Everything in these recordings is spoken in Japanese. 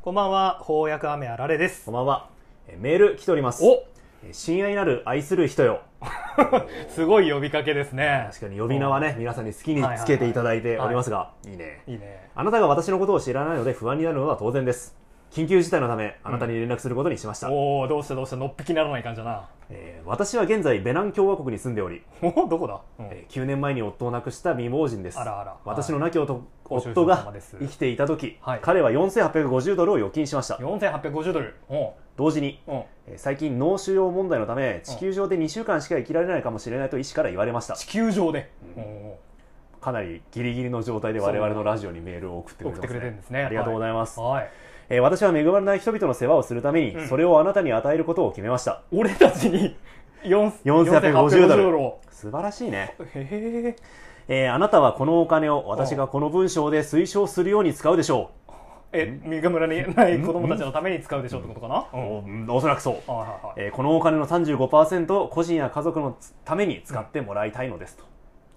こんばんは翻訳雨あられですこんばんは。えメール来ております。おえ親愛なる愛する人よ。すごい呼びかけですね確かに呼び名はね、皆さんに好きにつけていただいておりますが、いいね。いいねあなたが私のことを知らないので不安になるのは当然です。緊急事態のため、あなたに連絡することにしました。おおどうしたどうしたのっぴきならない感じだな。えー私は現在、ベナン共和国に住んでおり、おどこだ、うん。えー9年前に夫を亡くした未亡人です。あらあら。私の亡き夫,、夫が生きていた時、はい。彼は4850ドルを預金しました。4850ドル。お同時に、うん。えー最近脳腫瘍問題のため地球上で2週間しか生きられないかもしれないと医師から言われました。地球上で、おかなりギリギリの状態で我々のラジオにメールを送ってくれてます、送ってくれてるんですね。ありがとうございます、はいえー私は恵まれない人々の世話をするために、うん。それをあなたに与えることを決めました。俺たちに 4 4850ドル。を。素晴らしいね、へえ。えーあなたはこのお金を私がこの文章で推奨するように使うでしょえ身がむらにない子供たちのために使うでしょうってことかな、う、うん。おおそらくそう、はいえーこのお金の35%を個人や家族のために使ってもらいたいのですと。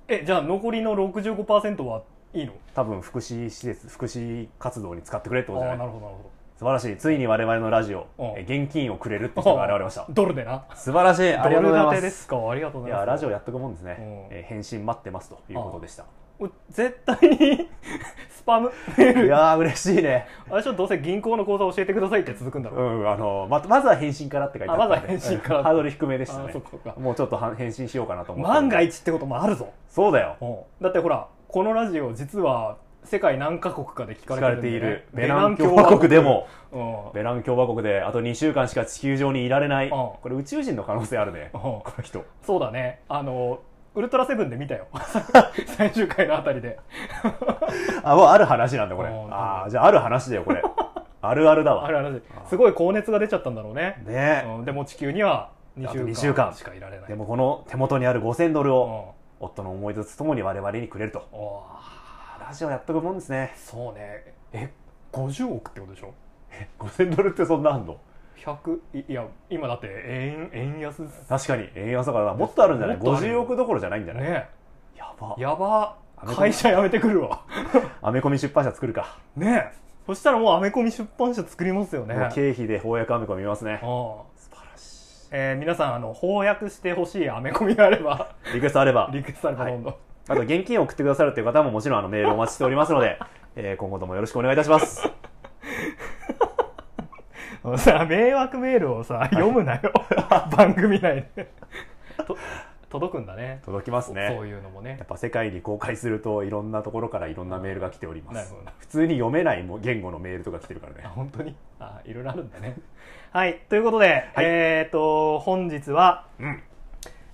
えじゃあ残りの65%はいいの？多分福祉施設福祉活動に使ってくれってことじゃない？なるほどなるほ素晴らしい。ついに我々のラジオうん。えー現金をくれるってど人が現れました。ドルでな。素晴らしい。ありがとうございまドル建てですすか？ありがとうごいざいます。やラジオやっとくもんですね、うん。えー返信待ってますということでした。お絶対に スパム？メールいやー嬉しいね。あれちょっとどうせ銀行の口座教えてくださいって続くんだろう。う、んあのままずは返信からって書いてあったまずは返信から。うん。ハードル低めでしたね。もうちょっとは返信しようかなと思って万が一ってこともあるぞ、そうだよ。うん。だってほらこのラジオ実は世界何カ国かで聞かれている。ベナン共和国でも。うん。ベナン共和国であと2週間しか地球上にいられない、ん。これ宇宙人の可能性あるね、うん。この人。そうだね。あのウルトラセブンで見たよ。最終回のあたりで。あもうある話なんだこれ。うん。ああじゃあある話だよこれ。あるあるだわ。あれ話。すごい高熱が出ちゃったんだろうね、ね。うん、でも地球には2あと週2週間。間しかいられない。でもこの手元にある5000ドルうん。を夫の思い出とともに我々にくれると。ラジオやっとくもんですね。そうね。え？50億ってことでしょ？5000ドルってそんなあんの？100いいや今だって円円安確かに円安だからなもっとあるんじゃない？もっとある50億どころじゃないんじゃない、ねやば。やば。会社辞めてくるわ。アメコミ出版社作るか、ねそしたらもうアメコミ出版社作りますよね。経費で翻訳アメコミ見ますね。うん素晴らしえー皆さんあの翻訳してほしいアメコミがあればいリクエストあれば。リクエストあればどんどん、あと現金を送ってくださるという方ももちろんあのメールお待ちしておりますので、えー今後ともよろしくお願いいたします。さ迷惑メールをさ読むなよ。番組内で。と届くんだね。届きますね。そういうのもね。やっぱ世界に公開するといろんなところからいろんなメールが来ております。普通に読めないも言語のメールとか来てるからあね本当に？あいろいろあるんだねはいということで、はい。えっ、と本日はうん。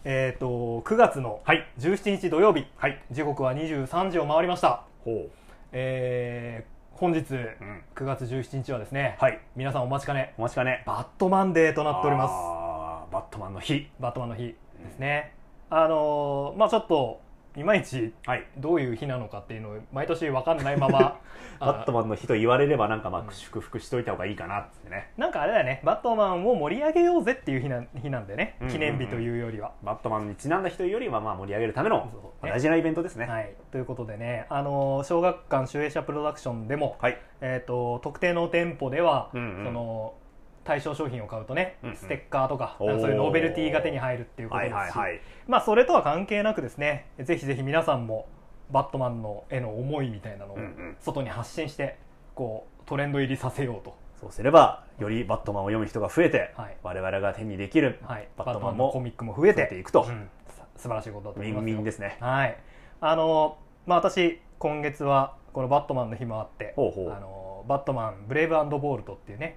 えっ、と9月のはい。17日土曜日。はい。時刻は23時を回りました。ほえー本日う、うん、9月17日はですね、はい。皆さんお待ちかね。お待ちかね。バットマンデーとなっております。バットマンの日。バットマンの日ですね、あのーまあちょっといまいちはい。どういう日なのかっていうのを毎年分かんないまま バットマンの日と言われればなんかまうん。あ祝福しといた方がいいかなってね。なんかあれだよね。バットマンを盛り上げようぜっていう日な日なんでね。うんうんうん。記念日というよりは、バットマンにちなんだ日よりはまあ盛り上げるためのそう。ねまあ大事なイベントですね。はい、ということでね、あのー小学館集英社プロダクションでも、はい。えー、と特定の店舗では、うんうん。その対象商品を買うとね、うんうん。ステッカーとかそういうノベルティが手に入るっていうことはいですし、はいはいまあそれとは関係なくですねぜひぜひ皆さんもバットマンの絵の思いみたいなのを外に発信してこうトレンド入りさせようと、そうすればよりバットマンを読む人が増えて、はい。我々が手にできるはい、バットマンものコミックも増えていくと。うん。さ素晴らしいことだと思いますよ。ウィンですね。はい。あのまあ私今月はこのバットマンの日もあってほうほう。あのバットマンブレイブボールトっていうね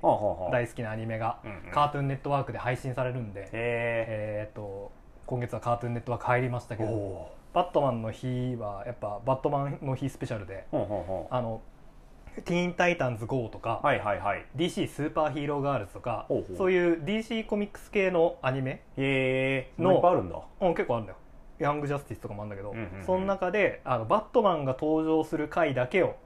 大好きなアニメがカートゥーンネットワークで配信されるんで、へえーっと今月はカートゥーンネットワーク入りましたえけどほバットマンの日はやっぱバットマンの日スペシャルであのティーンタイタンズ GO とか、はいはいはい。DC スーパーヒーローガールズとかそういう DC コミックス系のアニメのいっぱいあるんだ。うん結構あるんだよ。ヤングジャスティスとかもあるんだけど、その中であのバットマンが登場する回だけを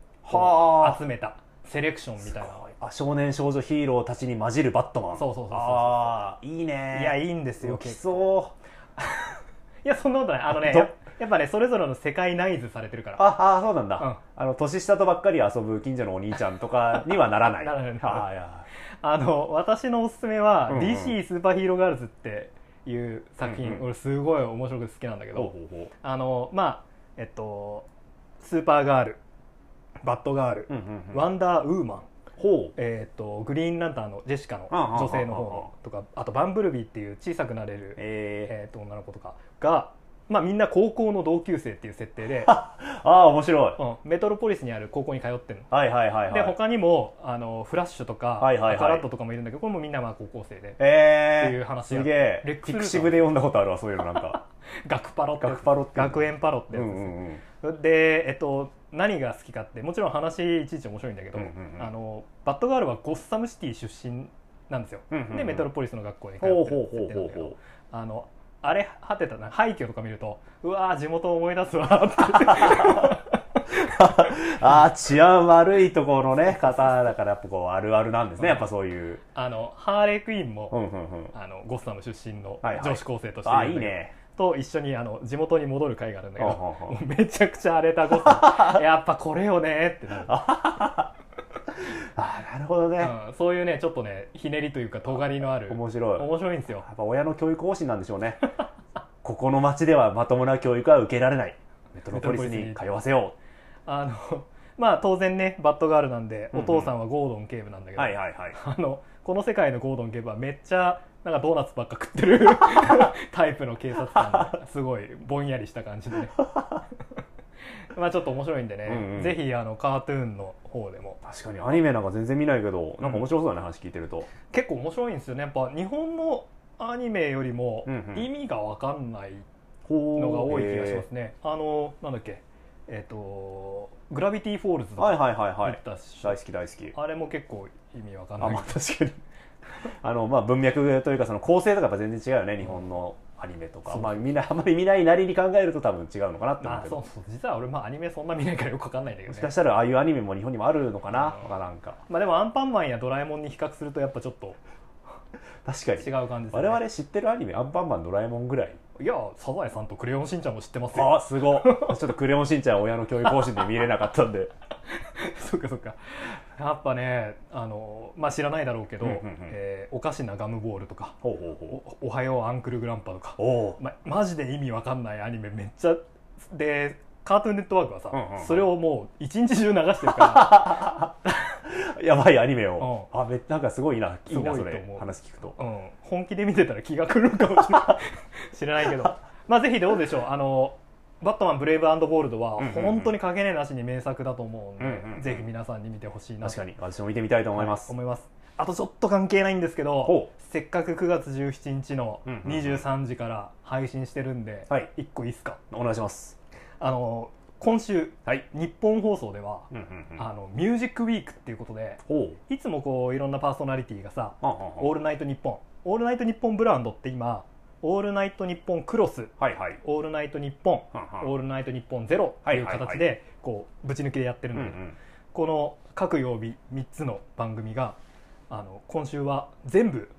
集めたセレクションみたいな。あ少年少女ヒーローたちに混じるバットマン。そうそうそうそうああいいね。いやいいんですよ起きそ いやそんなことない。あのねどやっぱねそれぞれの世界内図されてるから。ああそうなんだ、うん。あの年下とばっかり遊ぶ近所のお兄ちゃんとかにはならない。ならない。ああいやあの私のおすすめは、うんうん。DC スーパーヒーローガールズっていう作品、うんうん。俺すごい面白くて好きなんだけど、ほうほうほう。あのまあえっとスーパーガールバッドガール、ワンダーウーマン。ほう。えー、とグリーンランタンのジェシカの女性の方のとかあとバンブルビーっていう小さくなれる、ええー、と女の子とかが、まあ、みんな高校の同級生っていう設定で、ー、ああ面白い。うん、メトロポリスにある高校に通ってるの。はいはいはいはい。で他にもあのフラッシュとか、はいはいはい。アカラットとかもいるんだけどこれもみんなまあ高校生で。えー、っていう話やすげえ。レックシブで読んだことあるわそういうのなんか。学パロって学パロって学園パロってうやつです、んうんうん。で、えっと、何が好きかってもちろん話いちいち面白いんだけど、うんうんうん。あのバッドガールはゴッサムシティ出身なんですよ、うんうんうん。でメトロポリスの学校に通ってるほうほうほう設定なんだけどあのあれ果てたな廃墟とか見るとうわー地元を思い出すわって。ああ治安悪いところのね方だからやっぱこうあるあるなんですねやっぱそういう。あのハーレークイーンも、うんうんうん。あのゴッサム出身のはいはい。女子高生としてああるんだけど。いいねと一緒にあの地元に戻る会があるんだけど、めちゃくちゃ荒れたゴッサムやっぱこれよねってなる、ああなるほどね、うん、そういうねちょっとねひねりというか尖りのある面白い。面白いんですよ。やっぱ親の教育方針なんでしょうね。ここの町ではまともな教育は受けられない。メトロポリスに通わせよあの まあ当然ねバッドガールなんで、うんうん。お父さんはゴードン警部なんだけうど、はいはいはい。あのこの世界のゴードン警部はめっちゃなんかドーナツばっか食ってる タイプの警察官で すごいぼんやりした感じでね。まあちょっと面白いんでね、うんうん。ぜひあのカートゥーンの方でも。確かにアニメなんか全然見ないけどなんか面白そうだね話聞いてると。結構面白いんですよね。やっぱ日本のアニメよりもうんうん。意味が分かんないののが多い気がしますね、あのなんだっけ。えっ、とグラビティフォールズとかはいはいはいはい。大好き大好き。あれも結構意味わかんない。あまあ確かにあのまあ文脈というかその構成とかやっぱ全然違うよね日本のアニメとか。まあみんな あんまり見ないなりに考えると多分違うのかなって思うけど。まあそうそう。実は俺まあアニメそんな見ないからよくわかんないんだけどね。もしかしたらああいうアニメも日本にもあるのかなう。んわからんか。まあでもアンパンマンやドラえもんに比較するとやっぱちょっと確かに。違う感じですね。我々知ってるアニメアンパンマンドラえもんぐらいいやサザエさんとクレヨンしんちゃんも知ってますよ。あすご。っちょっとクレヨンしんちゃん親の教育方針で見れなかったんで。そっかそっか。やっぱねあのまあ知らないだろうけど、うんうんうん。えーおかしなガムボールとかおおはようアンクルグランパとか、おおま、マジで意味わかんないアニメめっちゃでカートゥーンネットワークはさ、うんうんうん。それをもう一日中流してるか やばいアニメを、うあめなんかすごいないいなそれすごいと思う。話聞くと。ら、うん、本気で見てたら気が狂うかもしれない。知らないけど。まあぜひどうでしょう。あのバットマンブレイブボールドはうんうんうん。本当にかけねえなしに名作だと思うんで、うんうんうん。ぜひ皆さんに見てほしいなと。確かに。私も見てみたいと思います、思います。あとちょっと関係ないんですけどほせっかく9月17日のうんうんうん。23時から配信してるんで、はい。1個いいっすか？お願いしますあの今週はい。ニッポン放送では、うんうんうん。あのミュージックウィークっていうことでいつもこういろんなパーソナリティがさはんはんはん「オールナイトニッポン」「オールナイトニッポンブランド」って今「オールナイトニッポンクロス」はいはい「オールナイトニッポン」オールナイトニッポンゼロ」っていうはいはい。はい形でこうぶち抜きでやってるうんうので、ん。この各曜日3つの番組があの今週は全部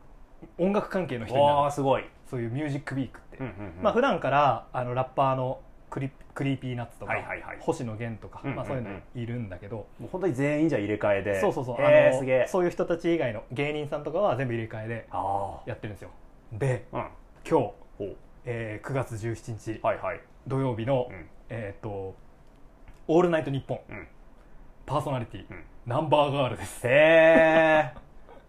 音楽関係の人になる。すごい、そういうミュージックウィークって、うんうんうん。まあ普段からあのラッパーのクリ Creepy Nuts とか、はいはいはい。星野源とか、うんうんうん。まあ、そういうのいるんだけど、もう本当に全員じゃ入れ替えで。そうそうそう、あのえーすげえ。そういう人たち以外の芸人さんとかは全部入れ替えで。あやってるんですよ。であうん。今日、えー9月17日、はいはい。土曜日の、うん。えっ、と「オールナイトニッポン」うん。パーソナリティ、うん。ナンバーガールです。へえ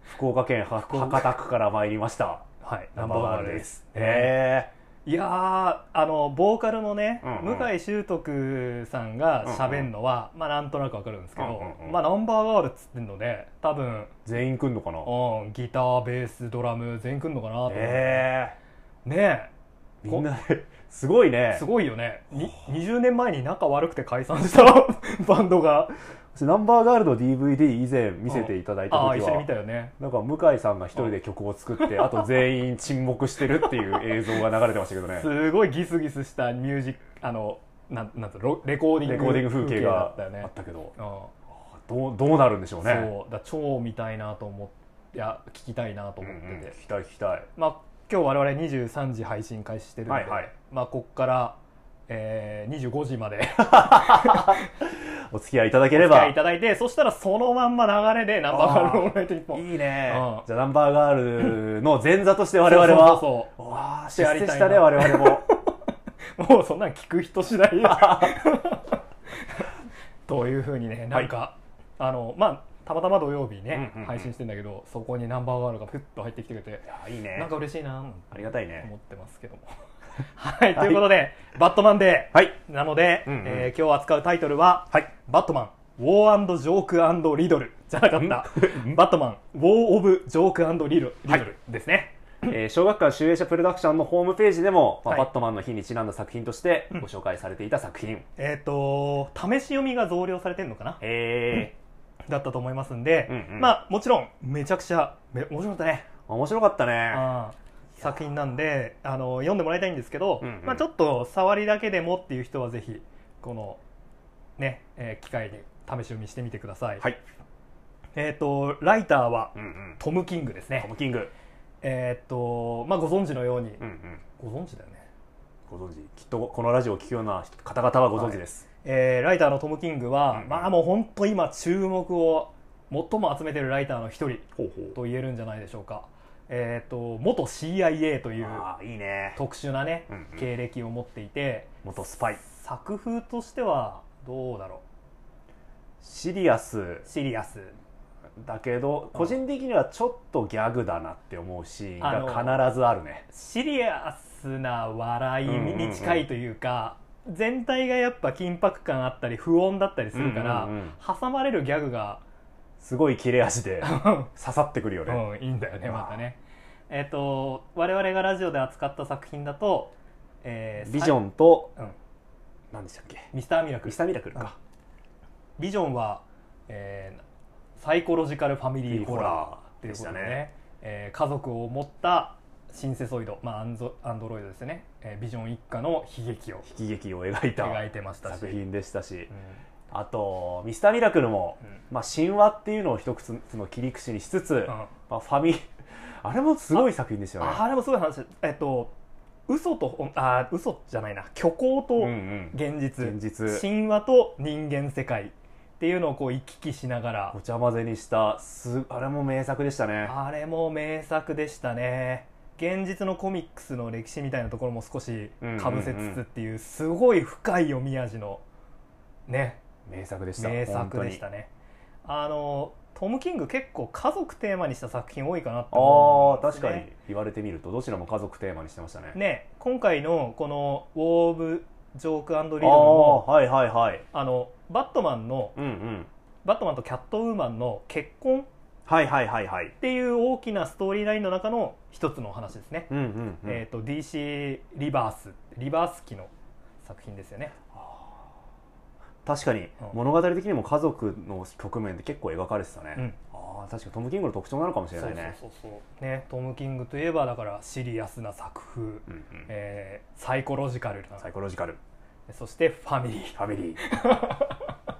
福岡県は博多区から参りました。はいナンバーガールです。へいやーあのボーカルのね、うんうん。向井秀徳さんが喋るのは、まあなんとなくわかるんですけど、うんうんうん。まあナンバーガールっつってんので多分、え全員来んのかな？うん、ギターベースドラム全員くんのかなと思って、へねえ。みんなすごいえね。すごいよね。に20年前に仲悪くて解散した バンドがナンバーガールの DVD 以前見せていただいた時ああ一緒に見はたよね。なんか向井さんが一人で曲を作って あと全員沈黙してるっていう映像が流れてましたけどね。すごいギスギスしたミュージックあのなんなんレコーディングレコーディング風景だがったよね。あったけど。うん。どうどうなるんでしょうね。そうだ超見たいなと思っていや聞きたいなと思ってて、うんうん聞きたい聞きたい。まあ今日我々23時配信開始してるんで、はいはい。まあこっからえー、25時まで。お付き合いいただけれお付き合ばいいただいてそしたらそのまんま流れでナンバーガールのオールナイトニッポン。いいね。うん。じゃあナンバーガールの前座として我々は。そうそうそうわあ出世したね我々も。もうそんなん聞く人次第や。というふうにねなんか、あのまあたまたま土曜日ね、うんうんうん。配信してんだけどそこにナンバーガールがふっと入ってきてくれていやいいね。なんか嬉しいなとありがたいね。思ってますけどもはいということで、バットマンデはい。ーなので、うんうん。えー今日扱うタイトルははい。バットマンウォージョークリドルじゃなかった。バットマンウォー・オブ・ジョークリドルリドルですね、えー小学館集英社プロダクションのホームページでも、まあはい。バットマンの日にちなんだ作品としてご紹介されていた作品、えっ、と試し読みが増量されてるのかな？えだったと思いますんで、うんうん。まあもちろんめちゃくちゃめ面白かったね、ー、面白かったね作品なんであの読んでもらいたいんですけど、うんうん。まあ、ちょっと触りだけでもっていう人はぜひこのね、えー機会に試し読みしてみてください、はい。えっ、とライターはうんうん。トム・キングですトねムキング、えっ、とまあご存知のように、うんうん、ご存知だよね。ご存知。きっとこのラジオを聞くような方々はご存知です、えーライターのトム・キングは、うんうん。まあもう本当今注目を最も集めてるライターの一人と言えるんじゃないでしょうか、えー、と元 CIA といういいね。特殊なね、うんうん。経歴を持っていて元スパイ。作風としてはどうだろシリアス。うシリアス。だけどうん。個人的にはちょっとギャグだなって思うシーンあが必ずあるね。シリアスな笑いに近いというか、全体がやっぱ緊迫感あったり不穏だったりするから、うんうんうん。挟まれるギャグが、すごい切れ味で刺さってくるよね、うん、いいんだよねまたね。えっ、と我々がラジオで扱った作品だと、えービジョンとうん。何でしたっけ？ミスターミラクル。ミスターミラクルか。ビジョンは、えーサイコロジカルファミリーホラーでしたね。えー家族を持ったシンセソイド、まあ、アンゾアンドロイドですよね、えービジョン一家の悲劇を悲劇を描いた描いてましたし。作品でしたし。うんあとミスターミラクルも、うん。まあ、神話っていうのを一つの切り口にしつつ、うん。まあ、ファミ あれもすごい作品でしたよね。あれもすごい話。えっと嘘とあ嘘じゃないな。虚構とうんうん。現実,、現実。神話と人間世界っていうのをこう行き来しながら。ごちゃ混ぜにしたすあれも名作でしたね。あれも名作でしたね。現実のコミックスの歴史みたいなところも少しかぶせつつっていうすごい深い読み味のね名作でした。名作でしたね。あのトム・キング結構家族テーマにした作品多いかなってあ思うんですね。あ確かに。言われてみるとどちらも家族テーマにしてましたね。ね今回のこの「ウォー・オブ・ジョークリドルあもあはいはいはい。あのバットマンのうんうん。バットマンとキャットウーマンの結婚っはいはいはいはい。ていう大きなストーリーラインの中の一つのお話ですね、うんうんうん、えー、と DC リバースリバース期の作品ですよね確かにうん。物語的にも家族の局面で結構描かれてたね、うん。ああ確かにトム・キングの特徴なのかもしれないね。そうそうそうそう。ねトム・キングといえばだからシリアスな作風、うんうん。えーサイコロジカルな。サイコロジカル。そしてファミリー。ファミリー。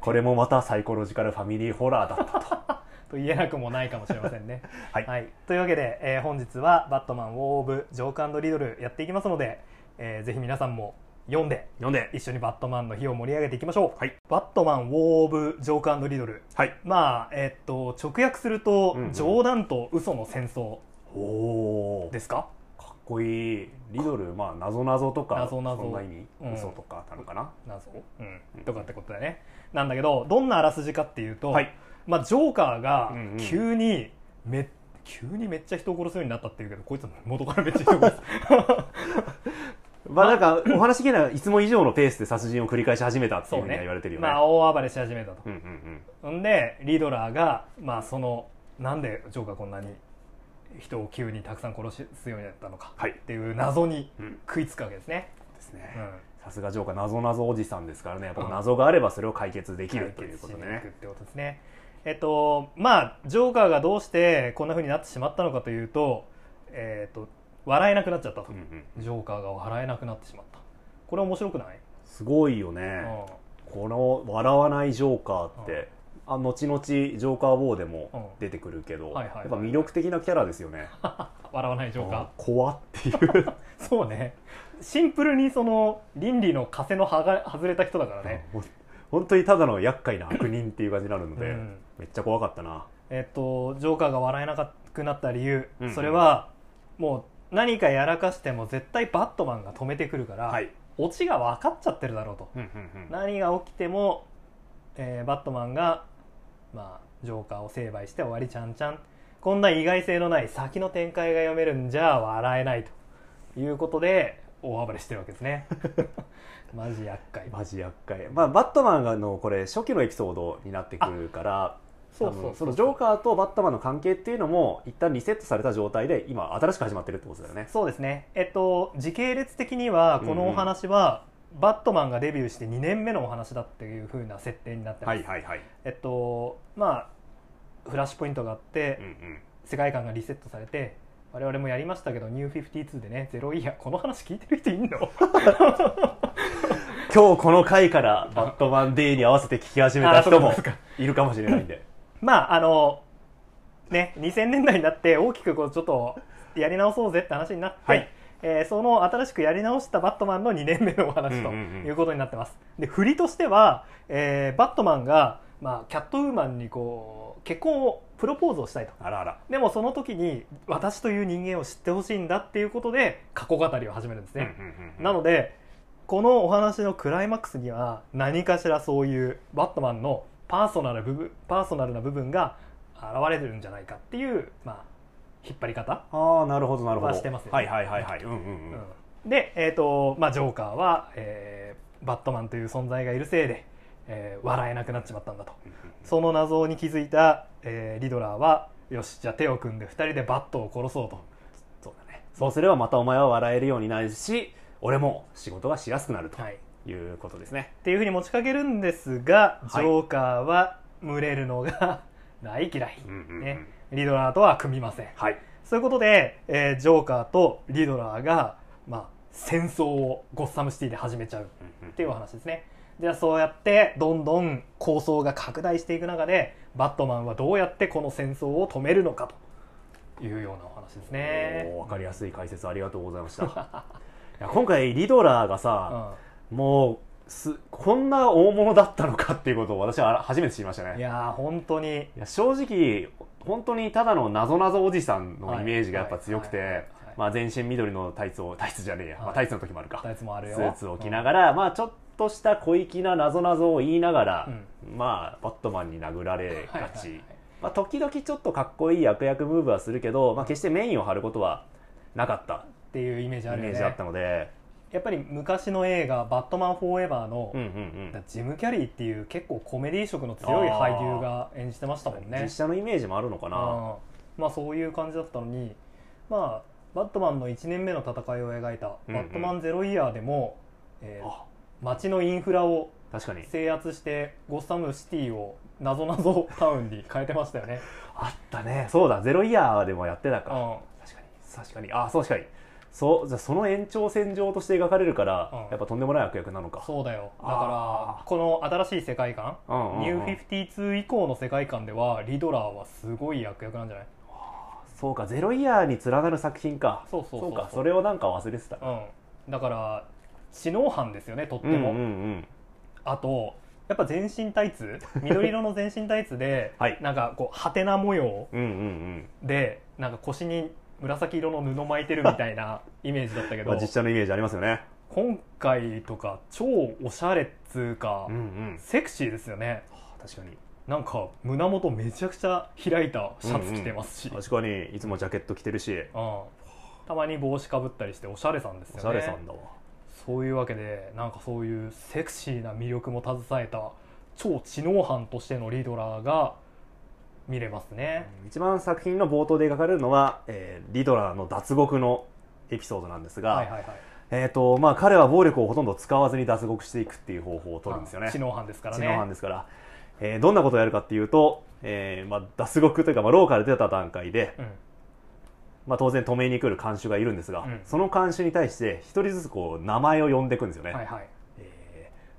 これもまたサイコロジカルファミリーホラーだったと。と言えなくもないかもしれませんね。はい。というわけで、えー本日は「バットマンウォー・オブ・ジョークリドル」やっていきますので、えーぜひ皆さんも読んで読んで。一緒にバットマンの日を盛り上げていきましょう。はい。バットマンウォー・オブ・ジョークリドル。はい。まあえっと直訳すると、うんうん。冗談と嘘の戦争。ですか？かっこいい。リドルまあ謎謎とか謎々。そんな意味、うん。嘘とかなのかな？謎、うん。うん。とかってことだね。なんだけどどんなあらすじかっていうと、はい。まあ、ジョーカーが急にめ、急にめっちゃ人を殺すようになったっていうけどこいつ元からめっちゃ人を殺すまあなんかお話聞けないいつも以上のペースで殺人を繰り返し始めたっていうふうには言われてるよね。まあ大暴れし始めたと、うんうんん。でリドラーが、まあ、そのなんでジョーカーこんなに人を急にたくさん殺すようになったのかはい。っていう謎にうん。うん食いつくわけですね、ですね。うん。さすがジョーカー謎謎おじさんですからね。やっぱ謎があればそれを解決できると解いうことってことですね。えっとまあジョーカーがどうしてこんな風になってしまったのかというとえっと笑えなくなっちゃったと、うんうん。ジョーカーが笑えなくなってしまった。これ面白くない、すごいようねん。この笑わないジョーカーってあ後々ジョーカーウォーでもうん。出てくるけどやっぱ魅力的なキャラですよね。笑わないジョーカ怖っていう。ー そうね。シンプルにその倫理の枷の歯が外れた人だからね、本当にただの厄介な悪人っていう感じになるので、うん。めっちゃ怖かったな。えっとジョーカーが笑えなくなった理由、うんうん。それはもう何かやらかしても絶対バットマンが止めてくるから、はい。オチが分かっちゃってるだろうと、うんうんうん。何が起きても、えーバットマンが、まあ、ジョーカーを成敗して終わりちゃんちゃん。こんな意外性のない先の展開が読めるんじゃ笑えないということで大暴れしてるわけですね。マジ厄介。マジ厄介。まあバットマンがのこれ初期のエピソードになってくるからそうそうそのジョーカーとバットマンの関係っていうのも一旦リセットされた状態で今新しく始まってるってことだよね。そうですね。えっと時系列的にはこのお話は、バットマンがデビューして2年目のお話だっていう風な設定になってます、はいはいはい。えっとまあフラッシュポイントがあって、うんうん。世界観がリセットされて我々もやりましたけどニュー52でねゼロイヤーこの話聞いてる人いんの？今日この回からバットマンデーに合わせて聞き始めた人も いるかもしれないんでまああのね2000年代になって大きくこうちょっとやり直そうぜって話になって、はい。えーその新しくやり直したバットマンの2年目のお話ということになってます、で振りとしては、えーバットマンが、まあ、キャットウーマンにこう結婚をプロポーズをしたいと。あらあら。でもその時に私という人間を知ってほしいんだっていうことで過去語りを始めるんですね、なのでこのお話のクライマックスには何かしらそういうバットマンのパーソナル部分パーソナルな部分が現れてるんじゃないかっていう、まあ、引っ張り方、ああなるほどなるほど。はしてますよね。はいはいはいはい。うんうんうん。で、えーとまあ、ジョーカーは、えーバットマンという存在がいるせいで、えー笑えなくなっちまったんだと。その謎に気づいた、えーリドラーはよしじゃあ手を組んで2人でバットを殺そうと。そうだね。そうすればまたお前は笑えるようになるし俺も仕事がしやすくなると。はいいうことですね。っていうふうに持ちかけるんですが、はい。ジョーカーは群れるのが 大嫌い、うんうんうん。ね、リドラーとは組みません。はい。そういうことで、えージョーカーとリドラーが、まあ、戦争をゴッサムシティで始めちゃうっていうお話ですね。じゃあそうやってどんどん構想が拡大していく中でバットマンはどうやってこの戦争を止めるのかというようなお話ですね。おーわかりやすい解説ありがとうございました。いや今回リドラーがさ、もうすこんな大物だったのかっていうことを私は初めて知りましたうん、いねやー本当に。いや正直本当にただのなぞなぞおじさんのイメージがやっぱ強くてまあ全身緑のタイツをタイツじゃねえや、はい。まあ、タイツの時もあるか。タイツもあるよ。スーツを着ながら、まあちょっとした小粋ななぞなぞを言いながら、うまあバットマンに殴られがち、はいはいはい。まあ、時々ちょっとかっこいい悪役ムーブはするけど、まあ、決してメインを張ることはなかった。っていうイメージあね。イメージだったので、やっぱり昔の映画「バットマンフォーエバーの」うんうんうん。ジム・キャリーっていう結構コメディ色の強い俳優が演じてましたもんね。実写のイメージもあるのかな、うん。まあそういう感じだったのにまあバットマンの1年目の戦いを描いた「うんうん。バットマンゼロイヤー」でも、えーあ。街のインフラを確かに。制圧してゴッサムシティをなぞなぞ タウンに変えてましたよね、あったね。そうだ。ゼロイヤーでもやってたか、うん。確かに。確かに。あそう確かにそうじゃあその延長線上として描かれるから、うん。やっぱとんでもない悪役なのか。そうだよ。だあからこの新しい世界観うんうん。うんニュー52以降の世界観ではリドラーはすごい悪役なんじゃない？そうか。ゼロイヤーに連なる作品か。そうそうそうか。それをなんか忘れてた。うん。だから知能犯ですよねとっても、うんうんうん。あとやっぱ全身タイツ？緑色の全身タイツで、はい。なんかこうハテナ模様うんうんうん。でなんか腰に紫色の布巻いてるみたいな イメージだったけどまあ実写のイメージありますよね。今回とか超おしゃれっつうか、うんうん。セクシーですよね。確かに。なんか胸元めちゃくちゃ開いたシャツ着てますし、うん確かに。いつもジャケット着てるし。たまに帽子かぶったりしておしゃれさんですよね。おしゃれさんだわ。そういうわけでなんかそういうセクシーな魅力も携えた超知能犯としてのリドラーが見れますね、一番作品の冒頭で描かれるのは、えーリドラーの脱獄のエピソードなんですが、はいはいはい。えーとまあ、彼は暴力をほとんど使わずに脱獄していくっていう方法を取るんですよね。知能犯ですから知ね能犯ですから、えーどんなことをやるかっていうと、えーまあ、脱獄というか、まあ、牢から出た段階で、うん。まあ、当然止めに来る看守がいるんですが、うん。その看守に対して一人ずつこう名前を呼んでいくんですよね、はいはい。えー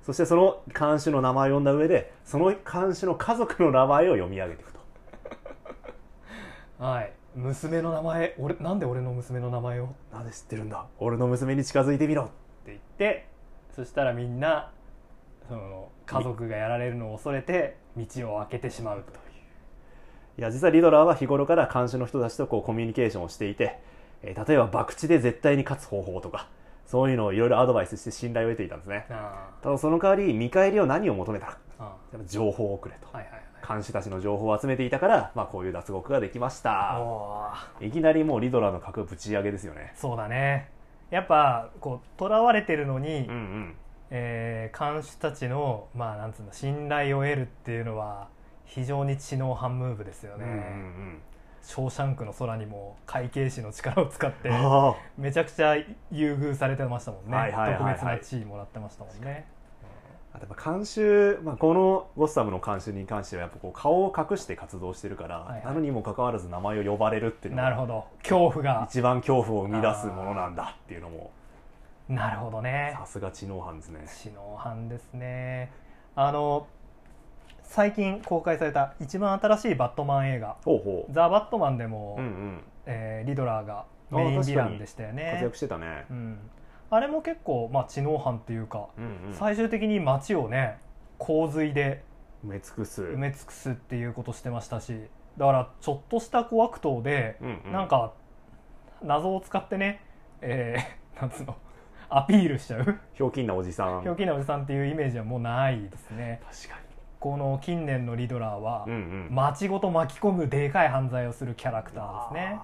そしてその看守の名前を呼んだ上でその看守の家族の名前を読み上げていくとはい。娘の名前俺なんで俺の娘の名前を？ってなんで知ってるんだ？俺の娘に近づいてみろ！言って。そしたらみんなその家族がやられるのを恐れて道を開けてしまうと。いう。いや実はリドラーは日頃から監視の人たちとこうコミュニケーションをしていて、えー例えば博打で絶対に勝つ方法とかそういうのをいろいろアドバイスして信頼を得ていたんですね。あただその代わり見返りを何を求めたか。情報をくれと。はいはい監視たちの情報を集めていたから、まあ、こういう脱獄ができました。いきなりもうリドラーの格ぶち上げですよね。そうだね。やっぱこう囚われてるのに、うんうん。えー監視たちのまあなんつうの信頼を得るっていうのは非常に知能犯ムーブですよね、うんうんショーシャンクの空にも会計士の力を使ってめちゃくちゃ優遇されてましたもんね、特別な地位もらってましたもんねあやっぱ監修、まあ、このゴッサムの監修に関してはやっぱこう顔を隠して活動してるから、はいはい。なのにもかかわらず名前を呼ばれるっていうのがなるほど。恐怖が。一番恐怖を生み出すものなんだっていうのもなるほどね。さすが知能犯ですね。知能犯ですね。あの最近公開された一番新しいバットマン映画ほうほ「ザ・バットマン」でも、ううんうん。えーリドラーがメインヴィランでしたよね。活躍してたね。うん、あれも結構、まあ、知能犯っていうか、うんうん。最終的に街をね洪水で埋め尽くす。埋め尽くすっていうことしてましたしだからちょっとした小悪党で、うんうん。なんか謎を使ってね、えー なんつうのアピールしちゃう。ひょうきんなおじさん。ひょうきんなおじさんっていうイメージはもうないですね。確かこの近年のリドラーは、にうんうん。街ごと巻き込むでかい犯罪をするキャラクターですね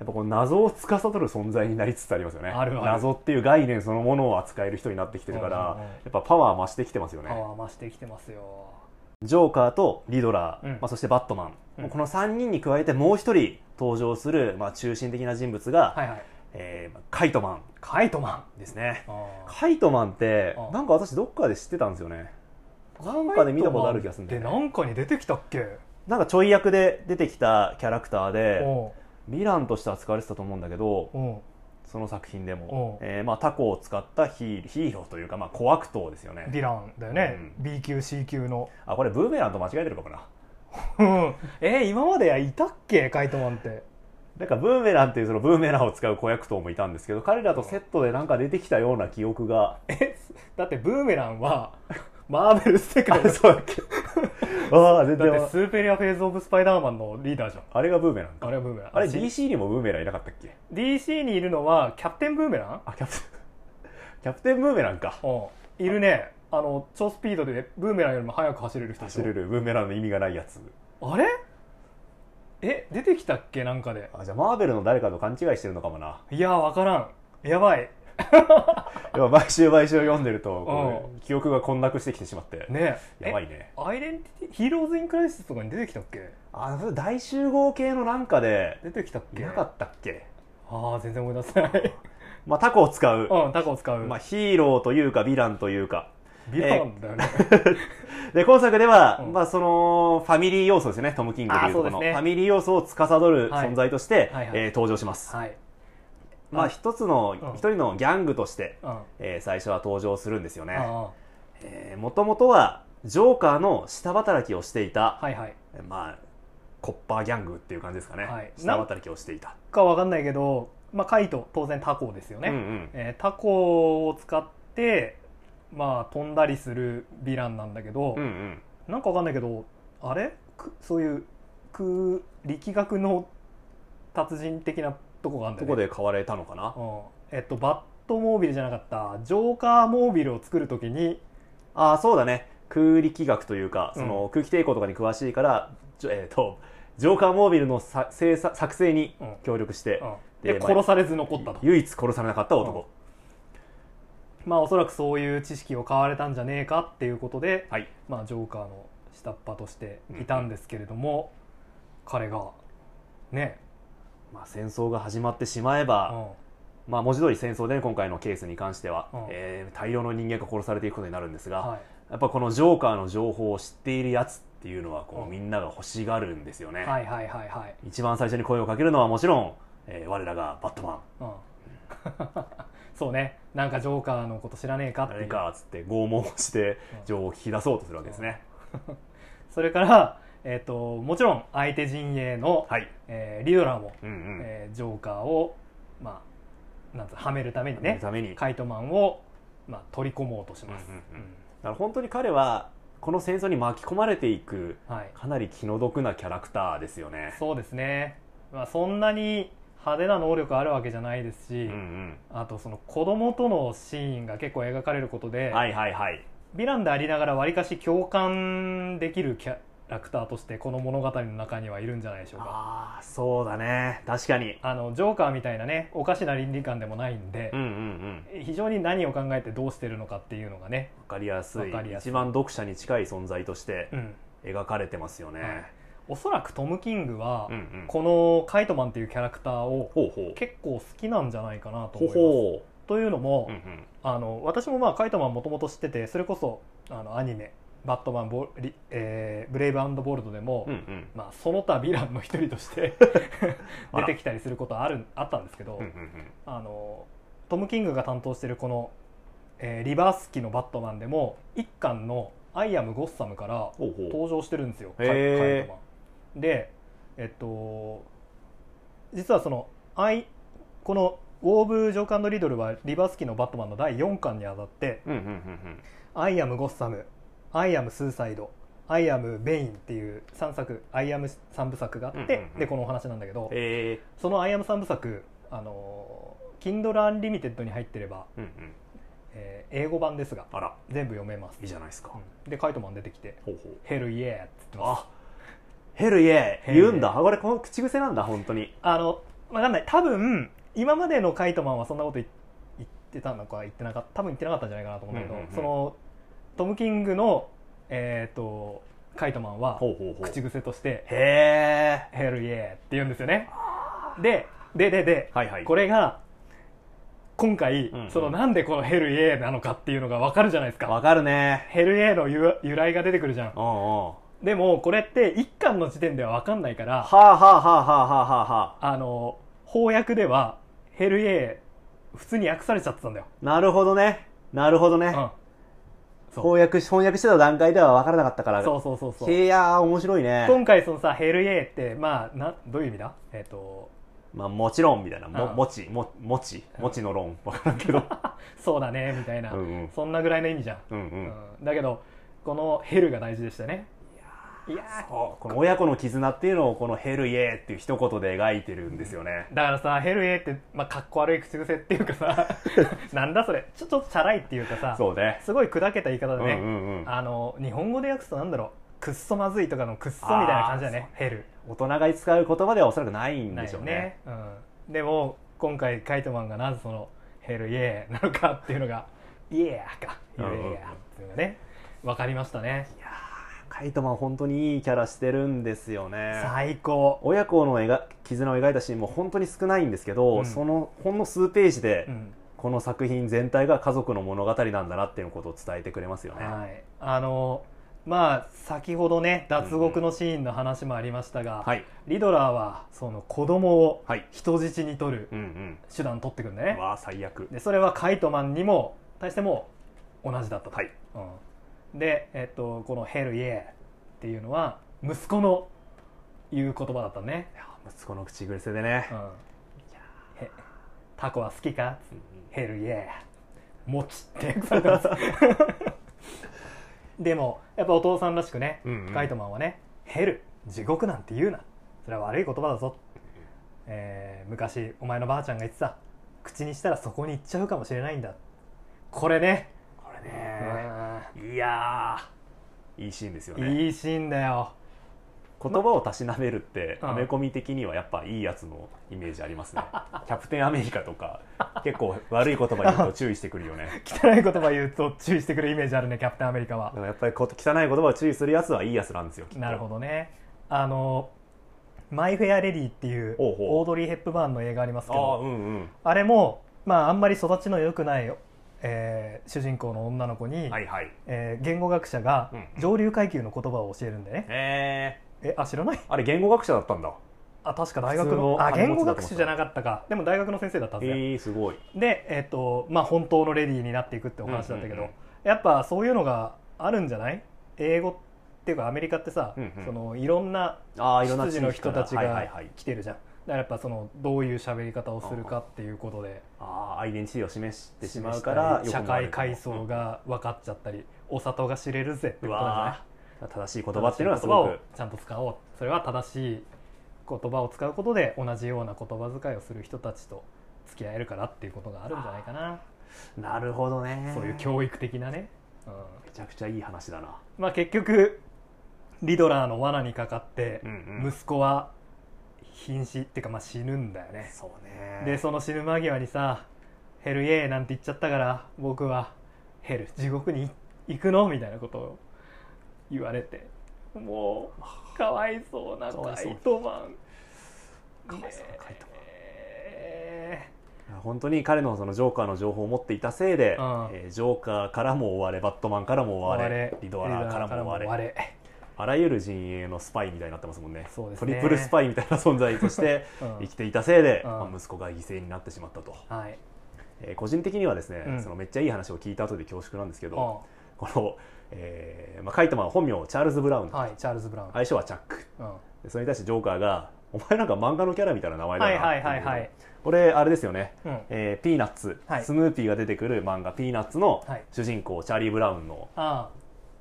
やっぱこの謎を司る存在になりつつありますよね。謎っていう概念そのものを扱える人になってきてるから、やっぱパワー増してきてますよね。パワー増してきてますよ。ジョーカーとリドラー、うん。まあ、そしてバットマン、うん。この3人に加えてもう一人登場する、まあ、中心的な人物が、はいはい。えーカイトマン。カイトマン。ですね。カイトマンってあなんか私どっかで知ってたんですよね。なんかで見たことある気がするんだね。なんかに出てきたっけ？なんかちょい役で出てきたキャラクターでおヴィランとして扱われてたと思うんだけどその作品でも。う、んえーまあ、タコを使ったヒーヒーローというか、まあ、小悪党ですよね。ヴィランだよね、う B 級 C 級の。あこれブーメランと間違えてるかもな。う んえー今まではいたっけ？カイトマンって。なんかブーメランっていうそのブーメランを使う子役党もいたんですけど彼らとセットでなんか出てきたような記憶が。えだってブーメランは マーベル世界あそうだっけ。ああ全だって然スーペリアフェーズ・オブ・スパイダーマンのリーダーじゃん。あれがブーメランか。あれはブーメラン。あれし DC にもブーメランいなかったっけ？DC にいるのはキャプテンブーメラン。あキャプテン。キャプテンブーメランか。うん。いるね。あの超スピードでブーメランよりも速く走れる人走れる。ブーメランの意味がないやつ。あれ？え出てきたっけ？なんかで。あじゃあマーベルの誰かと勘違いしてるのかもな。いやわからん。やばいや毎週毎週読んでると記憶が混濁してきてしまって。ね。やばいね。えアイデンティティヒーローズ・イン・クライシスとかに出てきたっけ？あ大集合系のなんかで出てきたっけ？いなかったっけ？ああ全然思い出せない。まあタコを使う、うんタコを使う、まあ、ヒーローというかヴィランというか。ビランだよね、で今作では、うん。まあ、そのファミリー要素ですねトム・キングでいうとこの、ね。ファミリー要素を司るはい。存在として、はいはい。えー登場します、はいまああ一つのうん。一人のギャングとして、うん。えー最初は登場するんですよね。あもともとはジョーカーの下働きをしていた、あはいはい。まあコッパーギャングっていう感じですかね、はい。下働きをしていた。かわかんないけど、まあ、カイト当然タコですよね、うんうん。えータコを使ってまあ飛んだりするヴィランなんだけど、うんうん。なんかわかんないけどあれ？くそういう空力学の達人的なとこがあるんだよね。どこで買われたのかな？うん。えっとバットモービルじゃなかった。ジョーカーモービルを作るときにああそうだね。空力学というかうん。その空気抵抗とかに詳しいから、じょえー、とジョーカーモービルの作作成にうん。協力して、うん。でまあで殺されず残ったと。唯一殺されなかった男、まあおそらくそういう知識を買われたんじゃねえかっていうことで、はい。まあ、ジョーカーの下っ端としていたんですけれども、彼がね、まあ、戦争が始まってしまえうば、ん。まあ、文字通り戦争でね、今回のケースに関しては、うん。えー大量の人間が殺されていくことになるんですが、はい。やっぱこのジョーカーの情報を知っているやつっていうのはこう、うん。みんなが欲しがるんですよね、はいはいはいはい、一番最初に声をかけるのはもちろん、えー我らがバットマン。うん、そうね。なんかジョーカーのこと知らねえかっていう。誰かっつって拷問をしてうん。情報を聞き出そうとするわけですね、それから、えっともちろん相手陣営の、はい。えーリドラーも、うんうん。えージョーカーを、まあ、なんはめるためにねために。カイトマンを、まあ、取り込もうとします、うんうんうん。うん。だから本当に彼はこの戦争に巻き込まれていくはい、かなり気の毒なキャラクターですよね。そうですね、まあ、そんなに派手な能力あるわけじゃないですし、うんあとその子供とのシーンが結構描かれることで、うんはいはいはい。ヴィランでありながらわりかし共感できるキャラクターとしてこの物語の中にはいるんじゃないでしょうか。ああそうだね。確かに。あのジョーカーみたいなねおかしな倫理観でもないんでうん、うんうん。非常に何を考えてどうしてるのかっていうのがね、わかりやすい。わかりやすい。一番読者に近い存在としてうん。描かれてますよね、はい。おそらくトム・キングは、うんうん。このカイトマンっていうキャラクターをほうほう。結構好きなんじゃないかなと思います。ほというのも、う、うんうん。あの私もまあカイトマンもともと知っててそれこそあのアニメ「バットマンボリ、えーブレイブボールド」でも、うんうん。まあ、その他ヴィランの一人として 出てきたりすることはあるあったんですけど、うんうんあのトム・キングが担当してるこの、えーリバース期のバットマンでも一巻の「アイアム・ゴッサム」から登場してるんですよカイトマン。でえっと実はそのアイこの「ウォーブ・ジョーカンド・リドル」はリバース期のバットマンの第4巻にあたってうんうんうん「アイアム・ゴッサム」「アイアム・スーサイド」「アイアム・ベイン」っていう3作「アイアム」3部作があって、うんうんうん。でこのお話なんだけど、えその「アイアム」3部作あの Kindle Unlimited に入ってれば、ー、うんうん。えー英語版ですがあら。全部読めます。いいじゃないですか、うん。でカイトマン出てきてほうほう「ヘルイエー」っつってます。あヘルイエヘルイエ言うんだ。あこれこの口癖なんだ本当に。あの分かんない。多分今までのカイトマンはそんなこと言言ってたのか言ってなかった多分言ってなかったんじゃないかなと思うんだけど、うんうんうん。そのトム・キングのえっ、とカイトマンは口癖としてへえ「ヘルイエー」って言うんですよね。でででで、はいはい。これが今回、うんうん。そのなんでこのヘルイエーなのかっていうのが分かるじゃないですか。わかるね。ヘルイエーの由由来が出てくるじゃん。でもこれって一巻の時点では分かんないからあはあはあはあはあはあはあ。あの翻訳ではヘルイエー普通に訳されちゃってたんだよ、なるほどね。なるほどね、うん、翻訳し翻訳してた段階では分からなかったから。そうそうそうそう。いやー面白いね。今回そのさヘルイエーってまあなどういう意味だ？えっ、とまあもちろんみたいな。もうんもちももち。うん。もちの論。分からんけど。そうだねみたいな、うんうん。そんなぐらいの意味じゃん、うんううんん。だけどこのヘルが大事でしたねいやこの親子の絆っていうのをこの「ヘルイエー」っていう一言で描いてるんですよね。だからさヘルイエーって、まあ、かっこ悪い口癖っていうかさ なんだそれ。ちょっとチャラいっていうかさそうね。すごい砕けた言い方でね、うんうんうん。あの日本語で訳すとなんだろう。くっそまずいとかのくっそみたいな感じだねヘル。大人が使う言葉ではおそらくないんでしょうね。よね、うん、でも今回カイトマンがなぜそのヘルイエーなのかっていうのがイエーかイエーっていうのがね分かりましたね。いやーカイトマン本当にいいキャラしてるんですよね。最高、親子の描絆を描いたシーンも本当に少ないんですけど、うん。そのほんの数ページで、うん。この作品全体が家族の物語なんだなっていうことを伝えてくれますよね、はい、あのまあ先ほどね脱獄のシーンの話もありましたが、はい。リドラーはその子供をはい。人質に取るうんうん。手段を取ってくるんだね、わあ最悪。でそれはカイトマンにも対しても同じだったと、はい。うん、で、えっと、この「ヘルイエー」っていうのは息子の言う言葉だったね、息子の口癖でね。うん、へタコは好きか？ヘルイエ。ーもちって訳されてます でもやっぱお父さんらしくね、うんうん。カイトマンはねヘル地獄なんて言うな。それは悪い言葉だぞ、えー昔お前のばあちゃんが言ってた。口にしたらそこに行っちゃうかもしれないんだ。これね、これねいやーいいシーンですよね。いいシーンだよ。言葉をたしなめるって、うん。アメコミ的にはやっぱいいやつのイメージありますね。キャプテンアメリカとか結構悪い言葉言うと注意してくるよね。汚い言葉言うと注意してくるイメージあるねキャプテンアメリカは。でもやっぱりこ汚い言葉を注意するやつはいいやつなんですよなるほどね。あのマイ・フェア・レディっていうオードリー・ヘップバーンの映画ありますけああどうんうん。あれも、まあ、あんまり育ちの良くない、えー主人公の女の子に、はいはい。えー言語学者がうん上流階級の言葉を教えるんでね、ええあ知らない？ー、あれ言語学者だったんだ。あ確か大学のあ言語学士じゃなかったか。でも大学の先生だったはずだよ、えー、すごい。で、えっとまあ、本当のレディーになっていくってお話だったけど、うんうんうん。やっぱそういうのがあるんじゃない？英語っていうかアメリカってさ、うんうん。そのいろんな出自の人たちはいはがいはい。来てるじゃん、だからやっぱそのどういう喋り方をするかっていうことで。ああアイデンティティを示してしまうから社会階層が分かっちゃったり、お里が知れるぜってうことじゃない正しい言葉っていうのがすごく。ちゃんと使おうそれは正しい言葉を使うことで同じような言葉遣いをする人たちと付き合えるからっていうことがあるんじゃないかな、なるほどね。そういう教育的なね、うん。めちゃくちゃいい話だな。まあ、結局リドラーの罠にかかってうんうん。息子は瀕死っていうかまあ死ぬんだよね、そうね。でその死ぬ間際にさ「ヘルイエー」なんて言っちゃったから僕はヘル地獄に行くの？みたいなことを言われて。もうかわいそうなカイトマンかわいそうなカイトマンね本当に彼のそのジョーカーの情報を持っていたせいで、うん。えージョーカーからも追われバットマンからも追われ追われリドラーからも追われ。リドラーからも追われあらゆる陣営のスパイみたいになってますもんね。そうですね。トリプルスパイみたいな存在として うん。生きていたせいで、うん。まあ息子が犠牲になってしまったと、はい。えー個人的にはですね、うん。そのめっちゃいい話を聞いた後で恐縮なんですけど、うこの、えーまあ、カイトマンは本名チャールズ・ブラウン、んはいチャールズ・ブラウン、相性はチャック。うん。でそれに対してジョーカーが「お前なんか漫画のキャラみたいな名前だな」はいはいはいはい。これあれですよね、うん。えーピーナッツ、はい。スヌーピーが出てくる漫画「ピーナッツ」のはい。主人公チャーリー・ブラウンの、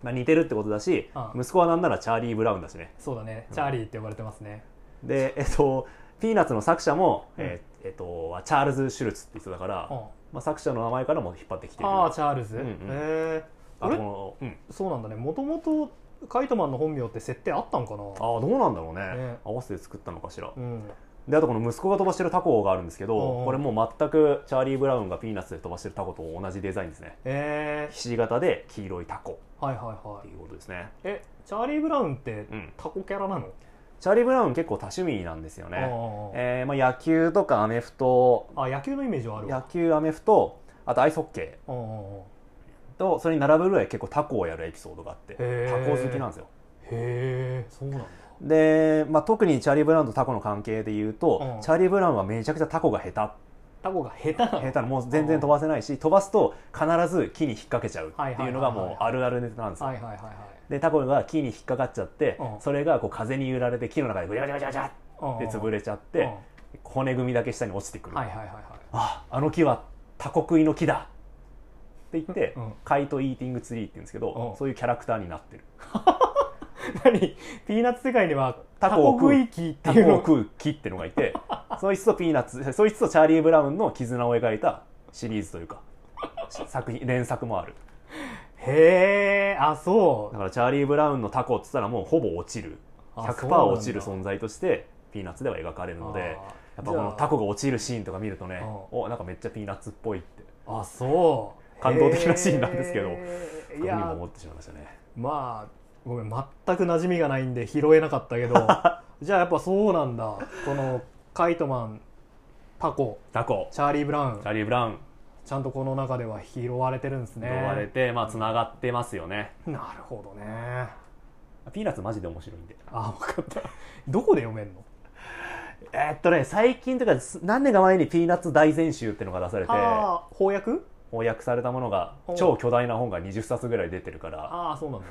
まあ、似てるってことだしあ息子はなんならチャーリー・ブラウンだしね。そうだね。チャーリーって呼ばれてますね、でえっとピーナッツの作者も、うん。えーえっとはチャールズ・シュルツって人だから、うん。まあ、作者の名前からも引っ張ってきている。ああチャールズ、うんうん。へえああれ？うん。そうなんだね。もともとカイトマンの本名って設定あったんかな？ああどうなんだろうね。ね。合わせて作ったのかしら、うんであとこの息子が飛ばしてるタコがあるんですけど、うんうん。これもう全くチャーリー・ブラウンがピーナッツで飛ばしてるタコと同じデザインですね。えひし形で黄色いタコ。ー、はいはいはい。っていうことですね。えチャーリー・ブラウンってうん。タコキャラなの、チャーリー・ブラウン結構多趣味なんですよね、あえーまあ、野球とかアメフト。あ野球のイメージはある野わ球アメフト。あとアイスホッケうんうんうん。ーとそれに並ぶぐらい結構タコをやるエピソードがあってタコ好きなんですよ。へえそうなんだで、まあ、特にチャーリー・ブラウンとタコの関係で言うと、うん。チャーリー・ブラウンはめちゃくちゃタコが下手。タコが下手なの？下手なもう全然飛ばせないし飛ばすと必ず木に引っ掛けちゃうっていうのがもうあるあるネタなんですよ。はいはいはいはい。でタコが木に引っかかっちゃって、うん。それがこう風に揺られて木の中でぐちゃぐちゃぐちゃぐちゃうん。って潰れちゃっうん。て、骨組みだけ下に落ちてくる、はいはいはいはい。ああの木はタコ食いの木だ。って言って、うん。カイト・イーティング・ツリーって言うんですけど、うん。そういうキャラクターになってる 何？ピーナッツ世界にはタコ食い機ってタいうの。コを食う木ってのがいて そいつとピーナッツそいつとチャーリー・ブラウンの絆を描いたシリーズというか作品連作もある。へえあそう。だからチャーリー・ブラウンのタコって言ったらもうほぼ落ちる。100%あそうなんだ。落ちる存在としてピーナッツでは描かれるのでやっぱこのタコが落ちるシーンとか見るとねうおなんかめっちゃピーナッツっぽいって。あそう。感動的なシーンなんですけどへー。い僕にもや。思ってしまいましたね。まあごめん全く馴染みがないんで拾えなかったけど。じゃあやっぱそうなんだ。このカイトマンタコ。タコ。チャーリー・ブラウン。チャーリー・ブラウン。ちゃんとこの中では拾われてるんです呼ねばれてまあつながってますよね。なるほどね。ピーナッツマジで面白いんで。あ分かった。どこで読めんの？えーっとね最近というかす何年か前にピーナッツ大全集っていうのが出されて。翻訳？翻訳されたものがお超巨大な本が20冊ぐらい出てるから。ああそうなんだ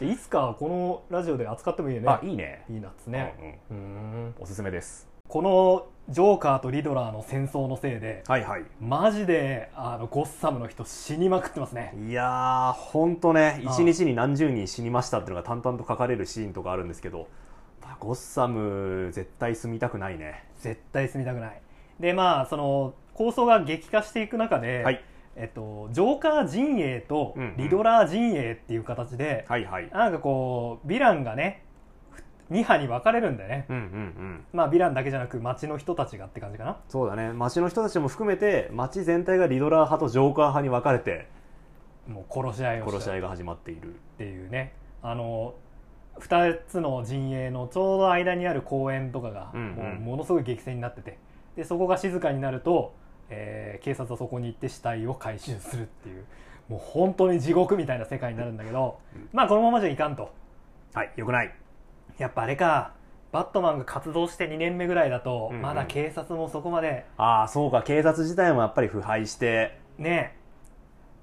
じゃあいつかこのラジオで扱ってもいいよね。あいいね。ピーナッツね。うんうん。うん。おすすめです。このジョーカーとリドラーの戦争のせいではいはい。マジであのゴッサムの人死にまくってますね。いやーほんとね。一日に何十人死にましたっていうのが淡々と書かれるシーンとかあるんですけどまあゴッサム絶対住みたくないね。絶対住みたくない。でまあその構想が激化していく中で、はいえっと、ジョーカー陣営とリドラー陣営っていう形で、はいはい。なんかこうヴィランがね2派に分かれるんだよね、うんうんうん。まあヴィランだけじゃなく街の人たちがって感じかな。そうだね。街の人たちも含めて街全体がリドラー派とジョーカー派に分かれてもう殺し合いをし殺し合いが始まっている。っていうね。あの2つの陣営のちょうど間にある公園とかがものすごい激戦になってて。でそこが静かになると、えー警察はそこに行って死体を回収するっていうもう本当に地獄みたいな世界になるんだけど、うん。まあこのままじゃいかんと。はいよくない。やっぱあれかバットマンが活動して2年目ぐらいだと、うんうん。まだ警察もそこまでああそうか警察自体もやっぱり腐敗してね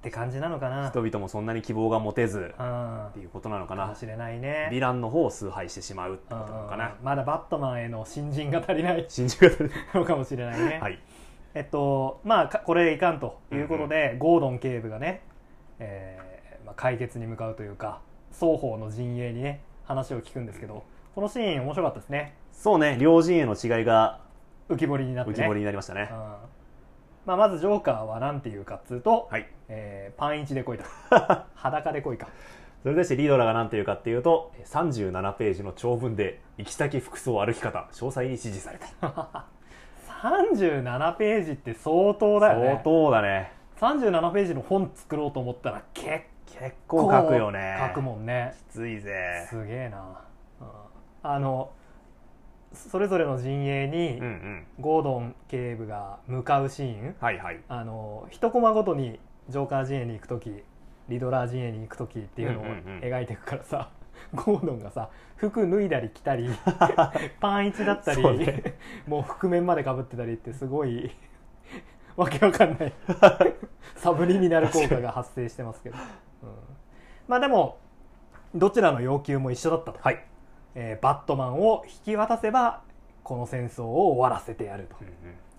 って感じなのかな。人々もそんなに希望が持てずうん。っていうことなのかな。かもしれないね。ヴィランの方を崇拝してしまうってことなのかな。うんまだバットマンへの新人が足りない 信じがたい。のかもしれないね、はいえっとまあかこれでいかんということで、ゴードン警部がね、えーまあ、解決に向かうというか双方の陣営にね話を聞くんですけどこのシーン面白かったですね。そうね両陣営の違いが浮き彫りになってね。浮き彫りになりましたね。うん。まあ、まずジョーカーは何て言うかっつうと、はい。えーパンイチで来いと。裸で来いか。それでしてリードラが何て言うかっていうと37ページの長文で行き先服装歩き方詳細に指示された 37ページって相当だよね。相当だね。37ページの本作ろうと思ったら結結構書くよね。書くもんね。きついぜ。すげえな、うん。あのそれぞれの陣営にゴードン警部が向かうシーン。はいはい。あの一コマごとにジョーカー陣営に行く時リドラー陣営に行く時っていうのを描いていくからさ、ゴードンがさ服脱いだり着たり パンイチだったり、ね。もう覆面までかぶってたりってすごいわけわかんないサブリミナル効果が発生してますけど、うん。まあでもどちらの要求も一緒だったと、はい、えーバットマンを引き渡せばこの戦争を終わらせてやると、うんうん、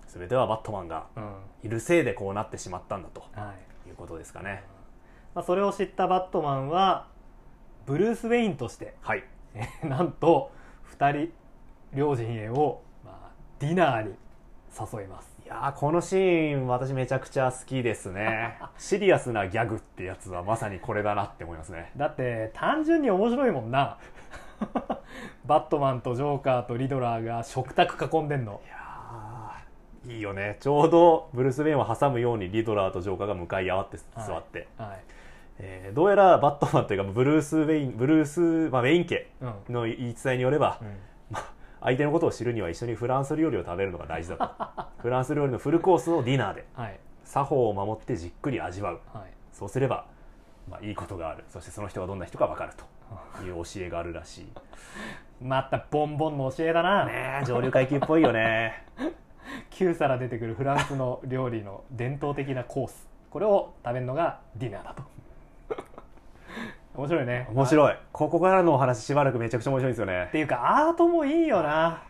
全てはバットマンがうん。いるせいでこうなってしまったんだとはい。いうことですかね。まあ、それを知ったバットマンはブルース・ウェインとして、はい。え ーなんと2人両陣営を、まあ、ディナーに誘います。いやーこのシーン私めちゃくちゃ好きですね。シリアスなギャグってやつはまさにこれだなって思いますね。だって単純に面白いもんな。バットマンとジョーカーとリドラーが食卓囲んでんの。いやーいいよね。ちょうどブルース・ウェインを挟むようにリドラーとジョーカーが向かい合わって座って、はい、えーどうやらバットマンというかブルース・ウェインブルース、まあ、ウェイン家うん。の言い伝えによれば、うん。相手のことを知るには一緒にフランス料理を食べるのが大事だと。フランス料理のフルコースをディナーではい。作法を守ってじっくり味わう。はい。そうすれば、まあ、いいことがある。そしてその人がどんな人か分かると。い。う教えがあるらしい。またボンボンの教えだな、ねえ上流階級っぽいよね。9皿出てくるフランスの料理の伝統的なコース。これを食べるのがディナーだと面白いね。面白い。ここからのお話しばらくめちゃくちゃ面白いんですよね。っていうかアートもいいよな。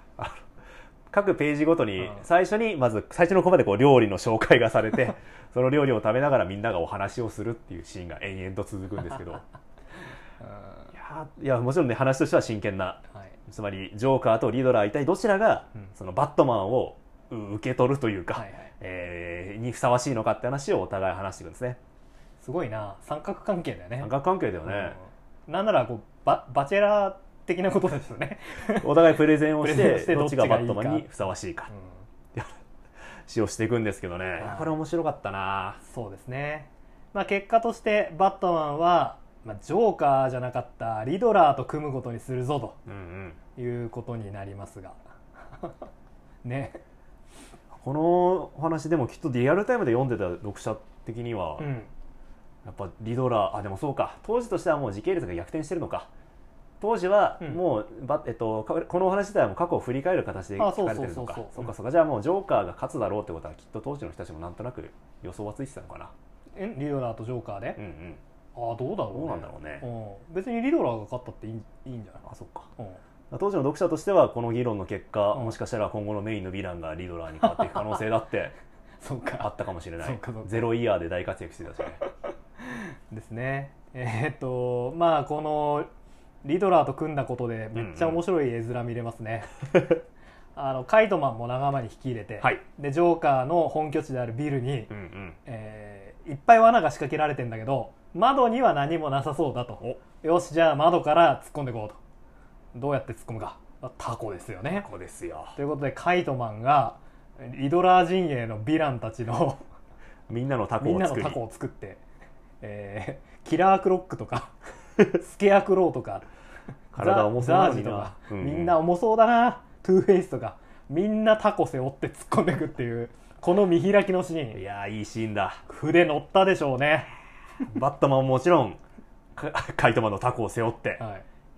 各ページごとにうん。最初にまず最初のコマでこう料理の紹介がされて その料理を食べながらみんながお話をするっていうシーンが延々と続くんですけど。いうん。やーいやもちろんね話としては真剣なはい。つまりジョーカーとリドラー一体どちらがうん。そのバットマンをう受け取るというか、はいはい。えーにふさわしいのかって話をお互い話していくんですねすごいな。三角関係だよね。三角関係だよね、うん。なんならこうババチェラー的なことですよね、お互いプレゼンをしててどっちがバットマンにふさわしいか。うん。使用していくんですけどね、はい。これ面白かったな。そうですね、まあ、結果としてバットマンは、まあ、ジョーカーじゃなかったリドラーと組むことにするぞうんうん。ということになりますが。ね。このお話でもきっとリアルタイムで読んでた読者的には、うんやっぱリドラーあでもそうか。当時としてはもう時系列が逆転してるのか。当時はうん。もう、ばえっと、かこのお話自体はもう過去を振り返る形であ書かれてるのか。そうかそうか。じゃあもうジョーカーが勝つだろうってことはきっと当時の人たちもなんとなく予想はついてたのかな。えリドラーとジョーカーで？うん、うん。ああどうだろう、ね、どうなんだろうね。うん、別にリドラーが勝ったっていいいいんじゃない？あそっか。うん。当時の読者としてはこの議論の結果、うん。もしかしたら今後のメインのヴィランがリドラーに変わっていく可能性だって そうあかったかもしれない。そうかそうか。ゼロイヤーで大活躍してたしねですね。えーっとまあこのリドラーと組んだことでめっちゃ面白い絵面見れますね、あのカイトマンも仲間に引き入れて、はい。でジョーカーの本拠地であるビルに、うんうん。えーいっぱい罠が仕掛けられてんだけど窓には何もなさそうだと。よしじゃあ窓から突っ込んでいこうと。どうやって突っ込むか。タコですよね。ここですよ。ということでカイトマンがリドラー陣営のヴィランたちのみんなのタコみんを作り。なのタコを作って、えーキラークロックとか スケアクローとか体重そうな。とか、うんうん。みんな重そうだな。トゥーフェイスとかみんなタコ背負って突っ込んでいくっていうこの見開きのシーン。やーいいシーンだ。筆乗ったでしょうね、バットマンももちろんかカイトマンのタコを背負って。は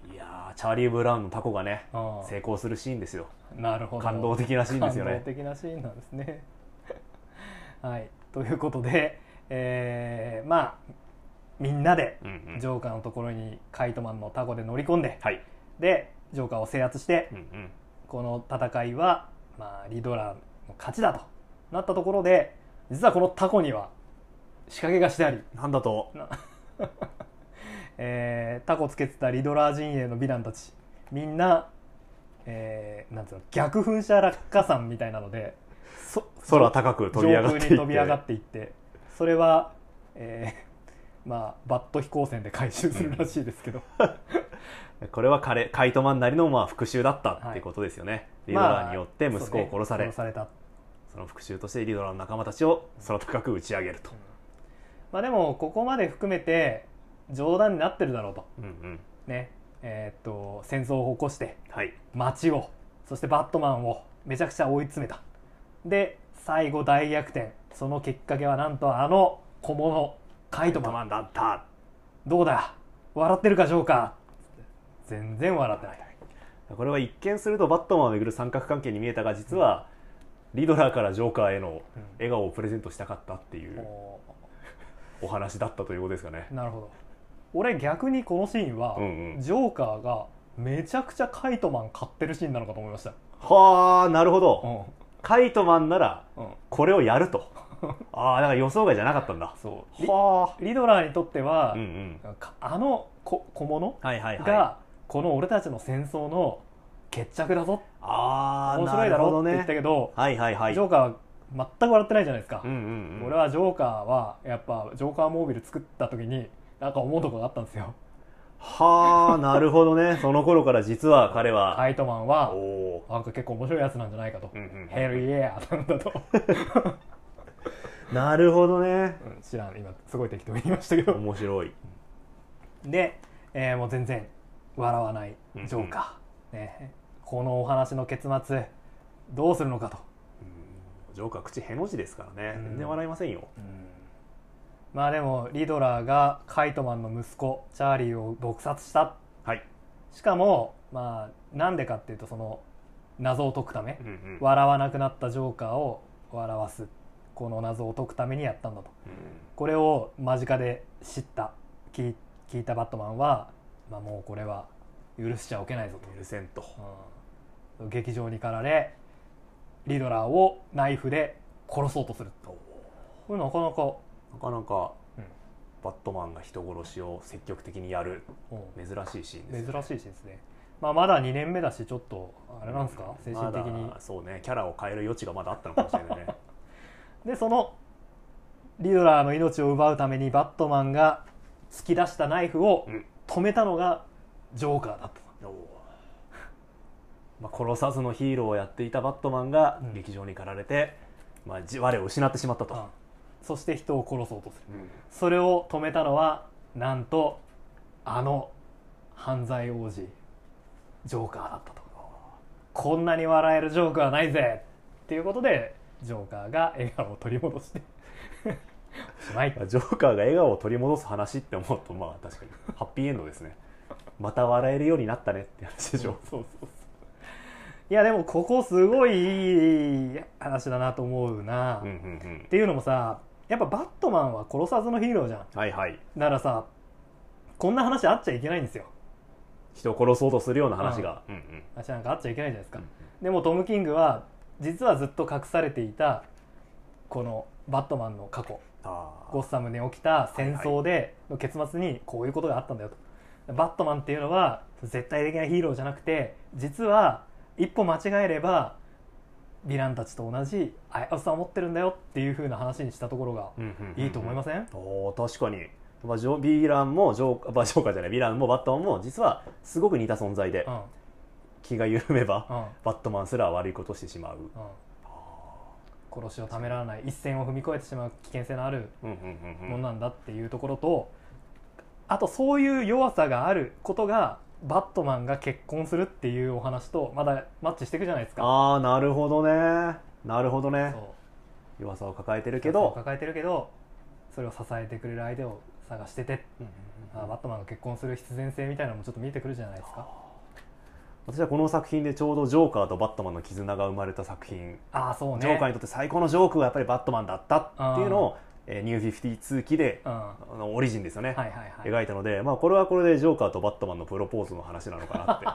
い。いやーチャーリー・ブラウンのタコがねうん成功するシーンですよ。なるほど。感動的なシーンですよね。感動的なシーンなんですね。はい。ということで、えーまあみんなでジョーカーのところにカイトマンのタコで乗り込んではい。でジョーカーを制圧してうんうん。この戦いは、まあ、リドラーの勝ちだとなったところで実はこのタコには仕掛けがしてあり、なんだと。な えータコつけてたリドラー陣営のヴィランたち。みんな、えーなんつうの逆噴射落下傘みたいなのでそ空高く飛び上がっていってそれは、えー まあバット飛行船で回収するらしいですけど、これは彼カイトマンなりのまあ復讐だったってことですよね、リドラーによって息子を殺され、そうね。殺された。その復讐としてリドラーの仲間たちを空高く打ち上げると、まあでもここまで含めて冗談になってるだろうと。うんうん。ね。えーっと戦争を起こしてはい。街をそしてバットマンをめちゃくちゃ追い詰めた。で最後大逆転。そのきっかけはなんとあの小物カイトマンだった。どうだ？笑ってるかジョーカー全然笑ってない。これは一見するとバットマンをめぐる三角関係に見えたが実はリドラーからジョーカーへの笑顔をプレゼントしたかったっていうおお話だったということですかね。ーなるほど。俺逆にこのシーンは、うんうん。ジョーカーがめちゃくちゃカイトマン買ってるシーンなのかと思いました。はあなるほど、うんカイトマンならうん。これをやると。ああだから予想外じゃなかったんだ。そう。リはリドラーにとってはあ、うんうん。かあの小小物はいはいはい。がこの俺たちの戦争の決着だぞ。ああ面白いだろって言ったねけどはいはいはい。ジョーカーは全く笑ってないじゃないですか、うんうんうん。俺はジョーカーはやっぱジョーカーモービル作った時になんか思うとこがあったんですよはあなるほどね。その頃から実は彼は、カイトマンはおおなんか結構面白いやつなんじゃないかと、うんうんヘルイエーなんだと、なるほどね。うん知らん。今すごい適当に言いましたけど。面白い。で、えーもう全然笑わないジョーカー、ね、このお話の結末どうするのかと、ジョーカー口への字ですからね、うん。全然笑いませんよまあでもリドラーがカイトマンの息子チャーリーを毒殺した。はい、しかもまあなんでかっていうとその謎を解くためうんうん。笑わなくなったジョーカーを笑わす。この謎を解くためにやったんだと。これを間近で知った聞い聞いたバットマンは、まあ、もうこれは許しちゃおけないぞと。うん許せんと。うん。劇場に駆られリドラーをナイフで殺そうとする。これなかなか、なかなかうん。バットマンが人殺しを積極的にやるう。ん珍しいシーンです珍しいしですね、まあ、まだ2年目だしちょっとあれなんですか？精神的に。まだそうね。キャラを変える余地がまだあったのかもしれないね。でそのリドラーの命を奪うためにバットマンが突き出したナイフをうん。止めたのがジョーカーだった。おーまあ、殺さずのヒーローをやっていたバットマンがうん。劇場に駆られて、まあ、じ我を失ってしまったと、うんそして人を殺そうとする。うん。それを止めたのはなんとあの犯罪王子ジョーカーだったと。こんなに笑えるジョークはないぜっていうことでジョーカーが笑顔を取り戻して しまい。ジョーカーが笑顔を取り戻す話って思うとまあ確かにハッピーエンドですね。また笑えるようになったねって話でしょ。そうそうそう。いやでもここすごいいい話だなと思うな、っうんうん。ていうのもさやっぱバットマンは殺さずのヒーローじゃん。うんはいはい。だからさこんな話あっちゃいけないんですよ。人を殺そうとするような話が、うん。うん話なんかあっちゃいけないじゃないですか、でもトム・キングは実はずっと隠されていたこのバットマンの過去。あー。ゴッサムに起きた戦争での結末にこういうことがあったんだよと。バットマンっていうのは絶対的なヒーローじゃなくて実は一歩間違えればヴィランたちと同じ危うさを持ってるんだよっていう風な話にしたところがうんうんうんうん。いいと思いません、おー確かに、まあ、ジョヴィランもジョーカー、まあ、ジョーカーじゃない。ヴィランもバットマンも実はすごく似た存在で、うん。気が緩めば、うん。バットマンすら悪いことをしてしまう、うん。殺しをためらわない一線を踏み越えてしまう危険性のあるうんうんうんうん。ものなんだっていうところと、あとそういう弱さがあることがバットマンが結婚するっていうお話とまだマッチしていくじゃないですか。ああなるほどね。なるほどね。弱さを抱えてるけ弱さをど、抱えてるけどそれを支えてくれる相手を探してて、うんうんうんあバットマンが結婚する必然性みたいなのもちょっと見えてくるじゃないですか。私はこの作品でちょうどジョーカーとバットマンの絆が生まれた作品、ああそうね。ジョーカーにとって最高のジョークはやっぱりバットマンだったっていうのをえーニュー52期で、うん。はあのオリジンですよね、いはいはい。描いたので、まあ、これはこれでジョーカーとバットマンのプロポーズの話なのかなって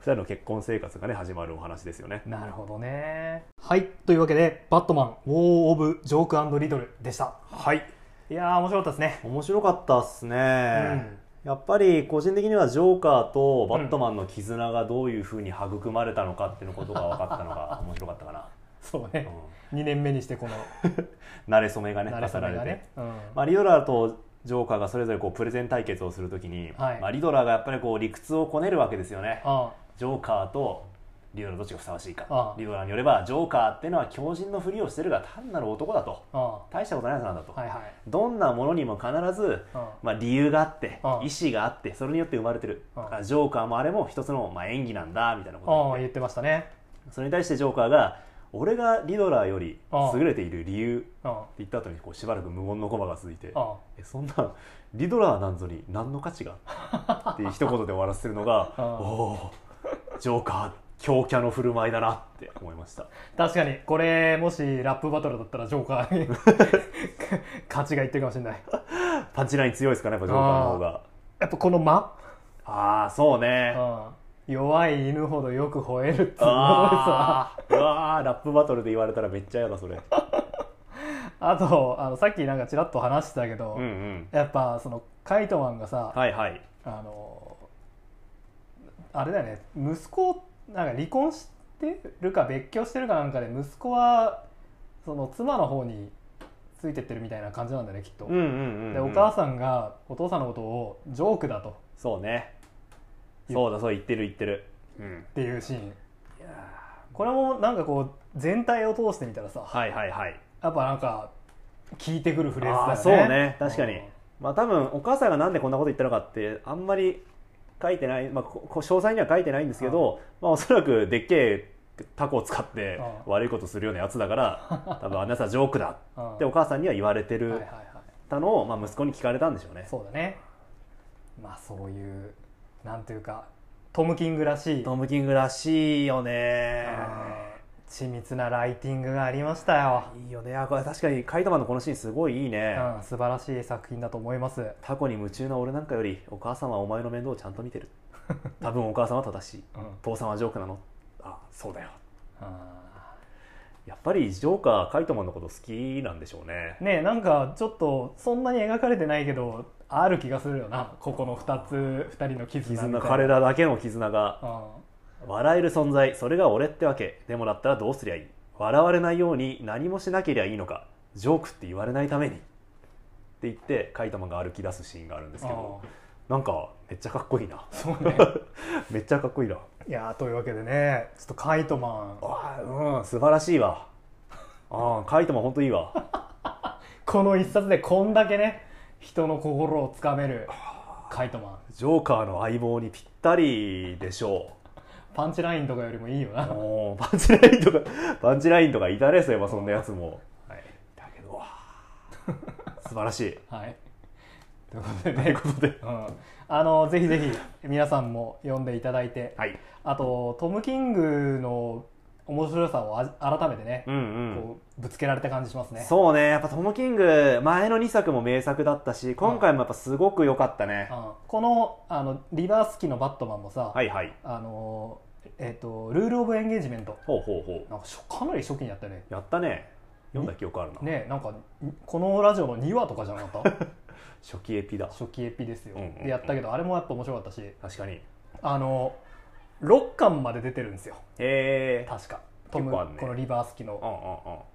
二人の結婚生活がね始まるお話ですよね。なるほどね。はい。というわけで「バットマンウォー・オブ・ジョークリドル」でした。はい。いやー面白かったですね。面白かったっすね、やっぱり個人的にはジョーカーとバットマンの絆がどういうふうに育まれたのかっていうことが分かったのが面白かったかな、そうね。う2年目にしてこの。ん、慣れ初めがね。重ねられて、うん。まあ、リドラーとジョーカーがそれぞれこうプレゼン対決をするときに、はい。まあ、リドラーがやっぱりこう理屈をこねるわけですよね。あジョーカーとリドラーどっちがふさわしいか。リドラーによればジョーカーっていうのは狂人のふりをしてるが単なる男だと。あ大したことないやつなんだと、はいはい。どんなものにも必ず、うんまあ、理由があってうん意思があってそれによって生まれてる。ジョーカーもあれも一つの、まあ、演技なんだみたいなことを言ってましたね。それに対してジョーカーが俺がリドラーよりうん優れている理由ってあ言った後にこうしばらく無言のコマが続いてあえそんなリドラーなんぞに何の価値が？っていう一言で終わらせるのがうんおおジョーカー強キャの振る舞いだなって思いました。確かにこれもしラップバトルだったらジョーカーに 勝ちがいってるかもしれない。パンチライン強いですかねやっぱジョーカーの方が。やっぱこの間、ああそうね。うん、弱い犬ほどよく吠えるっていうことでさうわーラップバトルで言われたらめっちゃ嫌だそれ。あとあのさっきなんかちらっと話してたけど、うんうん。やっぱそのカイトマンがさ、はいはい。あのあれだよね。息子なんか離婚してるか別居してるかなんかで息子はその妻の方についてってるみたいな感じなんだよねきっと、でお母さんがお父さんのことをジョークだと。そうねそうだそう言ってる言ってる。うん。っていうシーン。いやこれもなんかこう全体を通してみたらさーはいはいはい。やっぱなんか聞いてくるフレーズだよね。そうね。確かに。うんまあ多分お母さんがなんでこんなこと言ったのかってあんまり書いてない、まあ、詳細には書いてないんですけど、まあ、おそらくでっけえタコを使ってうん。悪いことするようなやつだから 多分あんなやつはジョークだうん。ってお母さんには言われてるはいはいはい。たのを、まあ、息子に聞かれたんでしょうね。そうだね。まあそういうなんていうかトム・キングらしい。トム・キングらしいよね。うん緻密なライティングがありましたよ、いいよね。あこれ確かにカイトマンのこのシーンすごいいいね、うん、素晴らしい作品だと思います。タコに夢中な俺なんかよりお母さんはお前の面倒をちゃんと見てる。多分お母さんは正しいうん。父さんはジョークなの。あそうだよ。あやっぱりジョーカーカイトマンのこと好きなんでしょうね。ーねえなんかちょっとそんなに描かれてないけどある気がするよな。ここの2つ2人の絆絆な。彼らだけの絆が。うん。笑える存在。それが俺ってわけ。でもだったらどうすりゃいい？笑われないように何もしなけりゃいいのか。ジョークって言われないために。って言ってカイトマンが歩き出すシーンがあるんですけどなんかめっちゃかっこいいな。そうね。めっちゃかっこいいな。いやーというわけでねちょっとカイトマン。あーうん素晴らしいわ。あーカイトマン本当いいわ。この一冊でこんだけね人の心をつかめるカイトマン。ジョーカーの相棒にぴったりでしょパンチラインとかよりもいいよな、パンチラインとか パンチラインとかいたねそういえばそんなやつも。はい。だけど素晴らしい。はいということでとい。ねうことで。うん、あのぜひぜひ皆さんも読んでいただいて、はい。あとトム・キングの面白さをあ改めてね、うんうん。こうぶつけられた感じしますね。そうね。やっぱトム・キング前の2作も名作だったし今回もやっぱすごく良かったね。うん。このあのリバース機のバットマンもさ、はいはい。あのえっ、とルール・オブ・エンゲージメントほうほうほう。なんかかなり初期にやったよね。やったね。読んだ記憶あるな、ねなんかこのラジオの2話とかじゃなかった？初期エピだ。初期エピですよ、うんうんうん。でやったけどあれもやっぱ面白かったし。確かに。へあの6巻まで出てるんですよ。え確か。トム結構あんね。このリバース機の。うんうんうん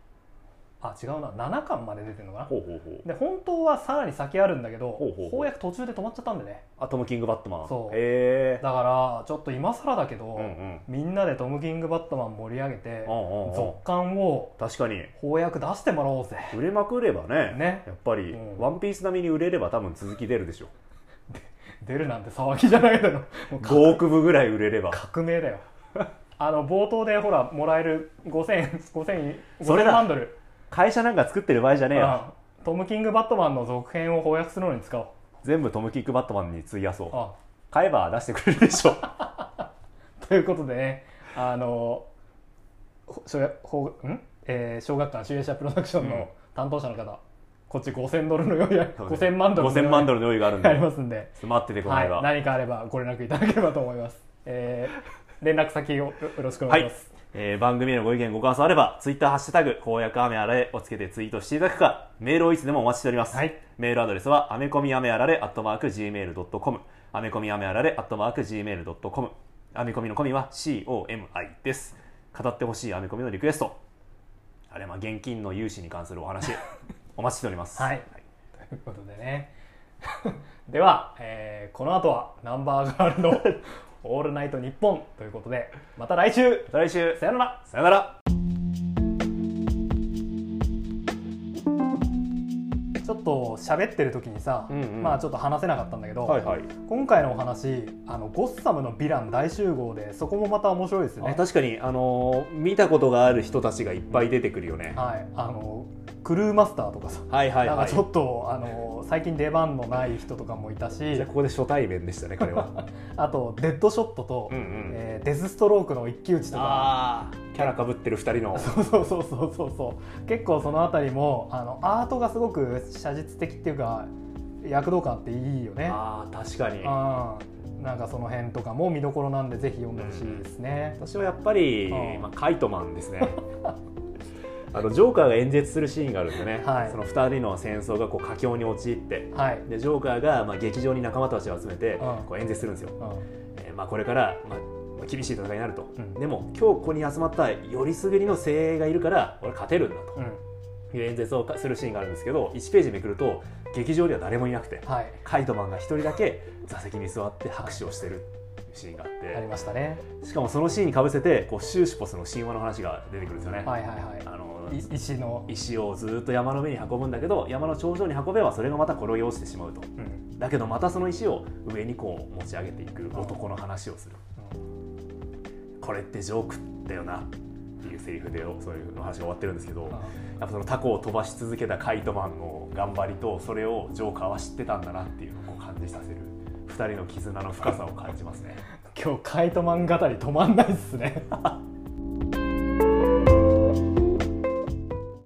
あ違うな。7巻まで出てるのかな？ほうほうほう。で本当はさらに先あるんだけどほうほうほう。翻訳途中で止まっちゃったんでね。あトム・キング・バットマン。そう。へえ。だからちょっと今更だけど、うんうん。みんなでトム・キング・バットマン盛り上げてうんうんうん。続刊を確かに。翻訳出してもらおうぜ。売れまくればね。ね。やっぱり、うん。ワンピース並みに売れれば多分続き出るでしょ 出るなんて騒ぎじゃないだろ もう5億部ぐらい売れれば。革命だよ。あの冒頭でほらもらえる5000 5000それだ万ドル会社なんか作ってる場合じゃねえよ。あトム・キング・バットマンの続編を翻訳するのに使おう。全部トム・キング・バットマンに費やそう。あ。買えば出してくれるでしょ。ということでねあのほしょやほん、えー小学館集英社プロダクションの担当者の方こっち5000ドルの用意5000万ドルの用意5000万ドルの用意があるんで。ありますんで、待っててくだはい、さいば、何かあればご連絡いただければと思います、えー、連絡先をよろしくお願いします、えー番組へのご意見ご感想あればツイッターハッシュタグ公約アメあられをつけてツイートしていただくかメールをいつでもお待ちしております、はい。メールアドレスはアメコミアメあられアットマーク Gmail.com アメコミアメあられアットマーク Gmail.com アメコミのコミは COMI です。語ってほしいアメコミのリクエスト。あれまあ現金の融資に関するお話 お待ちしております。はい。ということでね。では、えーこの後はナンバーガールの「オールナイトニッポン」ということでまた来週。また来週。さよなら。さよなら。ちょっと喋ってる時にさ、うんうん。まあちょっと話せなかったんだけど、はいはい。今回のお話あのゴッサムのヴィラン大集合でそこもまた面白いですよね。あ確かに、あのー見たことがある人たちがいっぱい出てくるよね、はい。あのクルーマスターとかさ、はいはいはい。なんかちょっとあの最近出番のない人とかもいたし。ここで初対面でしたね彼は。あとデッドショットと、うんうん。えーデスストロークの一騎打ちとか。キャラかぶってる2人の。そうそうそうそうそうそう。結構そのあたりもあのアートがすごく写実的っていうか躍動感あっていいよね。ああ確かに。うん。なんかその辺とかも見どころなんでぜひ読んでほしいですね、私はやっぱり、うん。まあ、カイトマンですね あのジョーカーが演説するシーンがあるんでね、はい。その2人の戦争がこう佳境に陥って。はい、でジョーカーがまあ劇場に仲間たちを集めてうん。こう演説するんですよ、うん。えーまあ、これから、まあ、厳しい戦いになると、うん。でも今日ここに集まったよりすぐりの精鋭がいるから俺勝てるんだうん。という演説をするシーンがあるんですけど1ページめくると劇場には誰もいなくてはい。カイトマンが1人だけ座席に座って拍手をしてるシーンがあっありてましたね。しかもそのシーンにかぶせてこうシューシュポスの神話の話が出てくるんですよね、はいはいはあのいい石の、石をずっと山の上に運ぶんだけど山の頂上に運べばそれがまた転げ落ちてしまうと。うん。だけどまたその石を上にこう持ち上げていく男の話をする。これってジョークだよな。っていうセリフでそういうの話が終わってるんですけど、やっぱそのタコを飛ばし続けたカイトマンの頑張りとそれをジョーカーは知ってたんだなっていうのを感じさせる。2人の絆の深さを感じますね。今日カイトマン語り止まんないっすね